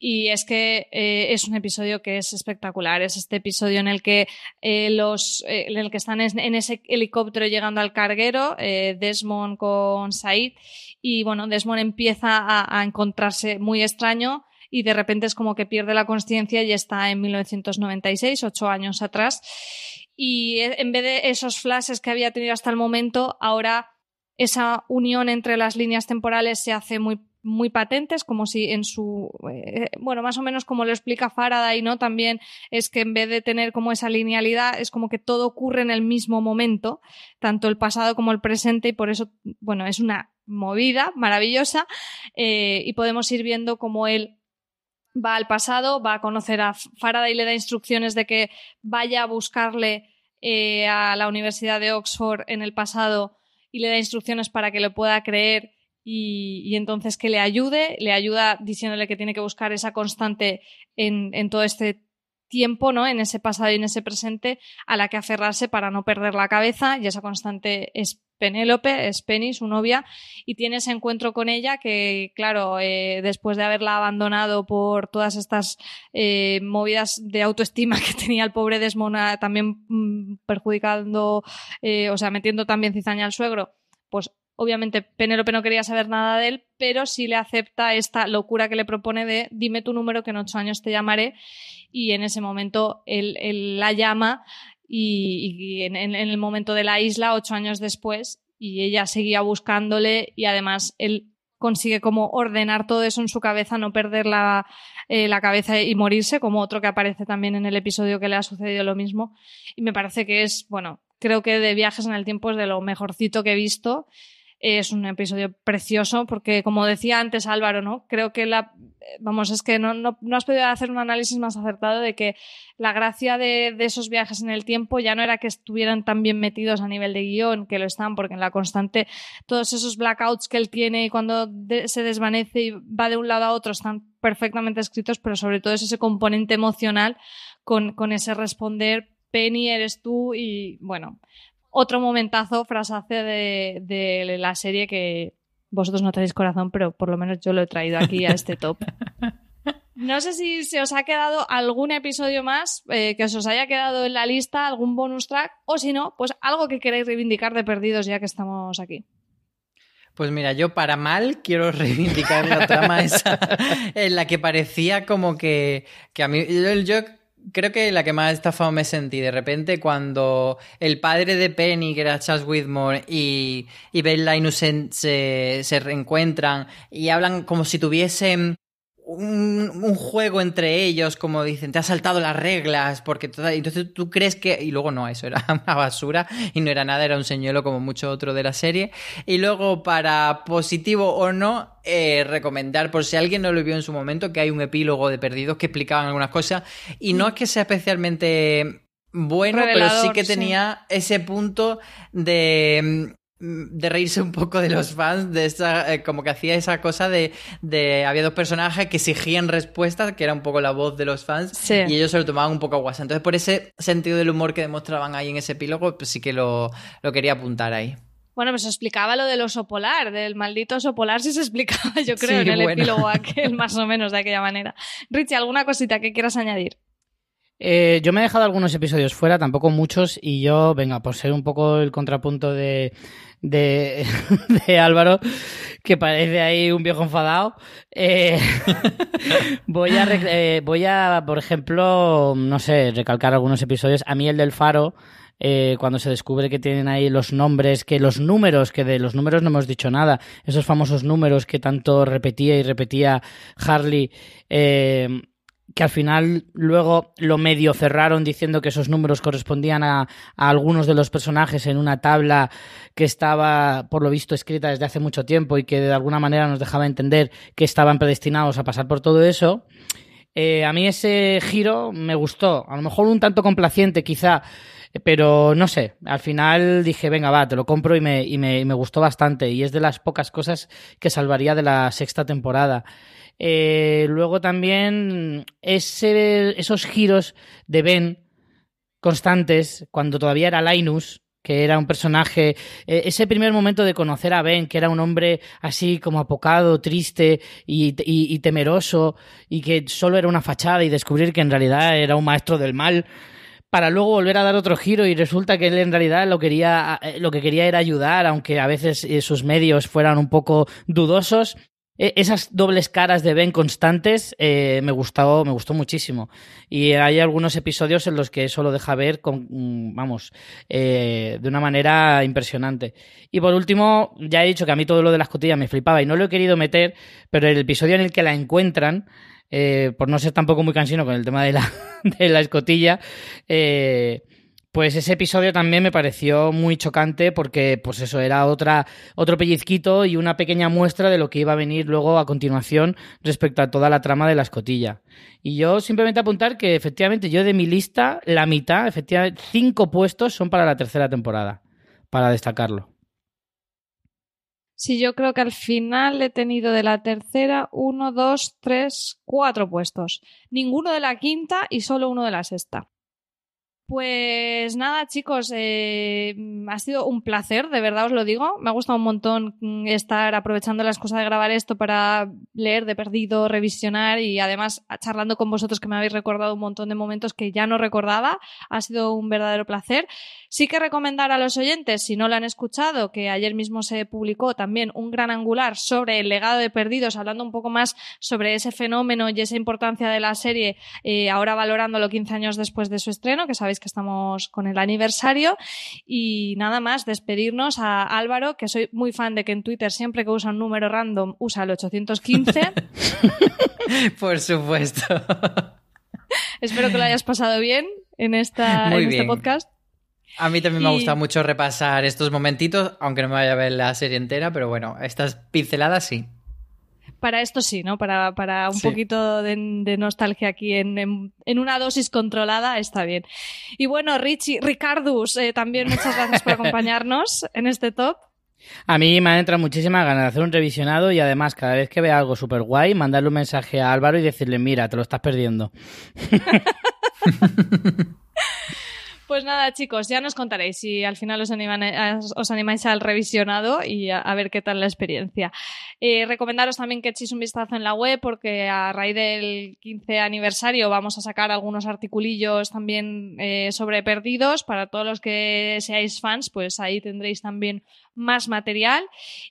y es que eh, es un episodio que es espectacular. Es este episodio en el que eh, los eh, en el que están en ese helicóptero llegando al carguero, Desmond con Said, y bueno, Desmond empieza a, a, encontrarse muy extraño y de repente es como que pierde la conciencia y está en 1996, ocho años atrás. Y en vez de esos flashes que había tenido hasta el momento, ahora esa unión entre las líneas temporales se hace muy muy patentes, como si en su, eh, bueno, más o menos como lo explica Faraday, ¿no? También es que en vez de tener como esa linealidad, es como que todo ocurre en el mismo momento, tanto el pasado como el presente, y por eso, bueno, es una movida maravillosa, eh, y podemos ir viendo cómo él va al pasado, va a conocer a Faraday le da instrucciones de que vaya a buscarle eh, a la Universidad de Oxford en el pasado y le da instrucciones para que le pueda creer y, entonces que le ayude, le ayuda diciéndole que tiene que buscar esa constante en, todo este tiempo, ¿no? En ese pasado y en ese presente a la que aferrarse para no perder la cabeza y esa constante es Penélope, es Penny, su novia, y tiene ese encuentro con ella que, claro, eh, después de haberla abandonado por todas estas eh, movidas de autoestima [LAUGHS] que tenía el pobre Desmona, también mm, perjudicando, eh, o sea, metiendo también cizaña al suegro, pues Obviamente Penélope no quería saber nada de él, pero sí le acepta esta locura que le propone de dime tu número que en ocho años te llamaré y en ese momento él, la llama y, en, el momento de la isla, ocho años después, y ella seguía buscándole y además él consigue como ordenar todo eso en su cabeza, no perder la, eh, la, cabeza y morirse, como otro que aparece también en el episodio que le ha sucedido lo mismo. Y me parece que es, bueno, creo que de viajes en el tiempo es de lo mejorcito que he visto es un episodio precioso porque, como decía antes Álvaro, ¿no? Creo que la. Vamos, es que no, no, has podido hacer un análisis más acertado de que la gracia de, esos viajes en el tiempo ya no era que estuvieran tan bien metidos a nivel de guion, que lo están, porque en la constante todos esos blackouts que él tiene y cuando se desvanece y va de un lado a otro están perfectamente escritos, pero sobre todo es ese componente emocional con, con ese responder Penny eres tú y bueno, otro momentazo, frasace de, de la serie que vosotros no tenéis corazón, pero por lo menos yo lo he traído aquí a este top. [LAUGHS] No sé si se os ha quedado algún episodio más eh, que os haya quedado en la lista, algún bonus track, o si no, pues algo que queréis reivindicar de perdidos ya que estamos aquí. Pues mira, yo para mal quiero reivindicar la trama esa [LAUGHS] en la que parecía como que, que a mí yo creo que la que más estafado me sentí de repente cuando el padre de Penny, que era Charles Whitmore, y, y Ben Linus se, se, reencuentran y hablan como si tuviesen un, juego entre ellos, como dicen, te has saltado las reglas, porque entonces tú crees que, y luego no, eso era [LAUGHS] una basura y no era nada, era un señuelo como mucho otro de la serie. Y luego, para positivo o no, eh, recomendar, por si alguien no lo vio en su momento, que hay un epílogo de Perdidos que explicaban algunas cosas, y no es que sea especialmente bueno, pero sí que tenía ese punto de Mm, de reírse un poco de los fans, de esa, eh, como que hacía esa cosa de, de, había dos personajes que exigían respuestas, que era un poco la voz de los fans, y ellos se lo tomaban un poco a guasa. Entonces, por ese sentido del humor que demostraban ahí en ese epílogo, pues sí que lo, lo quería apuntar ahí. Bueno, pues explicaba lo del oso polar, del maldito oso polar, sí se explicaba, yo creo, en el epílogo [LAUGHS] aquel, más o menos de aquella manera. Richie, ¿alguna cosita que quieras añadir? Eh, yo me he dejado algunos episodios fuera, tampoco muchos, y yo, venga, por ser un poco el contrapunto de, [LAUGHS] de, Álvaro, que parece ahí un viejo enfadado, eh, [LAUGHS] voy, a, eh, voy a, por ejemplo, no sé, recalcar algunos episodios. A mí el del faro, cuando se descubre que tienen ahí los nombres, que los números, que de los números no hemos dicho nada, esos famosos números que tanto repetía y repetía Harley, que al final luego lo medio cerraron diciendo que esos números correspondían a, algunos de los personajes en una tabla que estaba, por lo visto, escrita desde hace mucho tiempo y que de alguna manera nos dejaba entender que estaban predestinados a pasar por todo eso. Eh, a mí ese giro me gustó, a lo mejor un tanto complaciente quizá Pero no sé, al final dije, venga, va, te lo compro y me, y me, me gustó bastante. Y es de las pocas cosas que salvaría de la sexta temporada. Eh, luego también ese, esos giros de Ben constantes, cuando todavía era Linus, que era un personaje, eh, ese primer momento de conocer a Ben, que era un hombre así como apocado, triste y, y, temeroso, y que solo era una fachada, y descubrir que en realidad era un maestro del mal, para luego volver a dar otro giro y resulta que él en realidad lo quería eh, lo que quería era ayudar aunque a veces sus medios fueran un poco dudosos esas dobles caras de Ben constantes eh, me gustó me gustó muchísimo. Y hay algunos episodios en los que eso lo deja ver con mm, vamos eh, de una manera impresionante. Y por último ya he dicho que a mí todo lo de la escotilla me flipaba y no lo he querido meter pero el episodio en el que la encuentran eh, por no ser tampoco muy cansino con el tema de la, [LAUGHS] de la escotilla eh, pues ese episodio también me pareció muy chocante porque, pues eso, era otra, otro pellizquito y una pequeña muestra de lo que iba a venir luego a continuación respecto a toda la trama de la escotilla. Y yo simplemente apuntar que efectivamente yo de mi lista, la mitad, efectivamente, cinco puestos son para la tercera temporada, para destacarlo. Sí, yo creo que al final he tenido de la tercera uno, dos, tres, cuatro puestos. Ninguno de la quinta y solo uno de la sexta. Pues nada, chicos, eh, ha sido un placer, de verdad os lo digo. Me ha gustado un montón mm, estar aprovechando la excusa de grabar esto para leer de perdido, revisionar y además charlando con vosotros que me habéis recordado un montón de momentos que ya no recordaba. Ha sido un verdadero placer. Sí que recomendar a los oyentes, si no lo han escuchado, que ayer mismo se publicó también un gran angular sobre el legado de perdidos, hablando un poco más sobre ese fenómeno y esa importancia de la serie, eh, ahora valorándolo 15 años después de su estreno, que sabéis que estamos con el aniversario. Y nada más, despedirnos a Álvaro, que soy muy fan de que en Twitter siempre que usa un número random usa el 815. [LAUGHS] Por supuesto. Espero que lo hayas pasado bien en, esta, en este podcast. A mí también me ha gustado mucho repasar estos momentitos, aunque no me vaya a ver la serie entera, pero bueno, estas pinceladas sí. Para esto sí, ¿no? Para, para un poquito de, nostalgia aquí en, en, una dosis controlada está bien. Y bueno, Richie, Ricardus, eh, también muchas gracias por [LAUGHS] acompañarnos en este top. A mí me han entrado muchísimas ganas de hacer un revisionado y además cada vez que vea algo súper guay, mandarle un mensaje a Álvaro y decirle, mira, te lo estás perdiendo. [LAUGHS] [LAUGHS] Pues nada, chicos, ya nos contaréis si al final os, os animáis al revisionado y a, ver qué tal la experiencia. Eh, recomendaros también que echéis un vistazo en la web porque a raíz del 15 aniversario vamos a sacar algunos articulillos también eh, sobre perdidos. Para todos los que seáis fans, pues ahí tendréis también más material.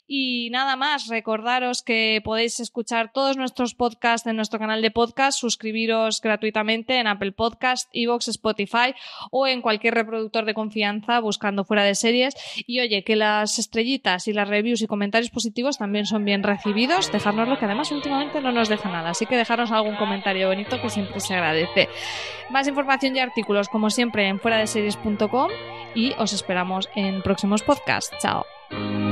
Y nada más, recordaros que podéis escuchar todos nuestros podcasts en nuestro canal de podcast, suscribiros gratuitamente en Apple Podcast, Evox, Spotify o en cualquier reproductor de confianza buscando fuera de series. Y oye, que las estrellitas y las reviews y comentarios positivos también son bien recibidos. Dejárnoslo, que además últimamente no nos deja nada. Así que dejarnos algún comentario bonito que siempre se agradece. Más información y artículos, como siempre, en fuera de series.com y os esperamos en próximos podcasts. Chao. Bye.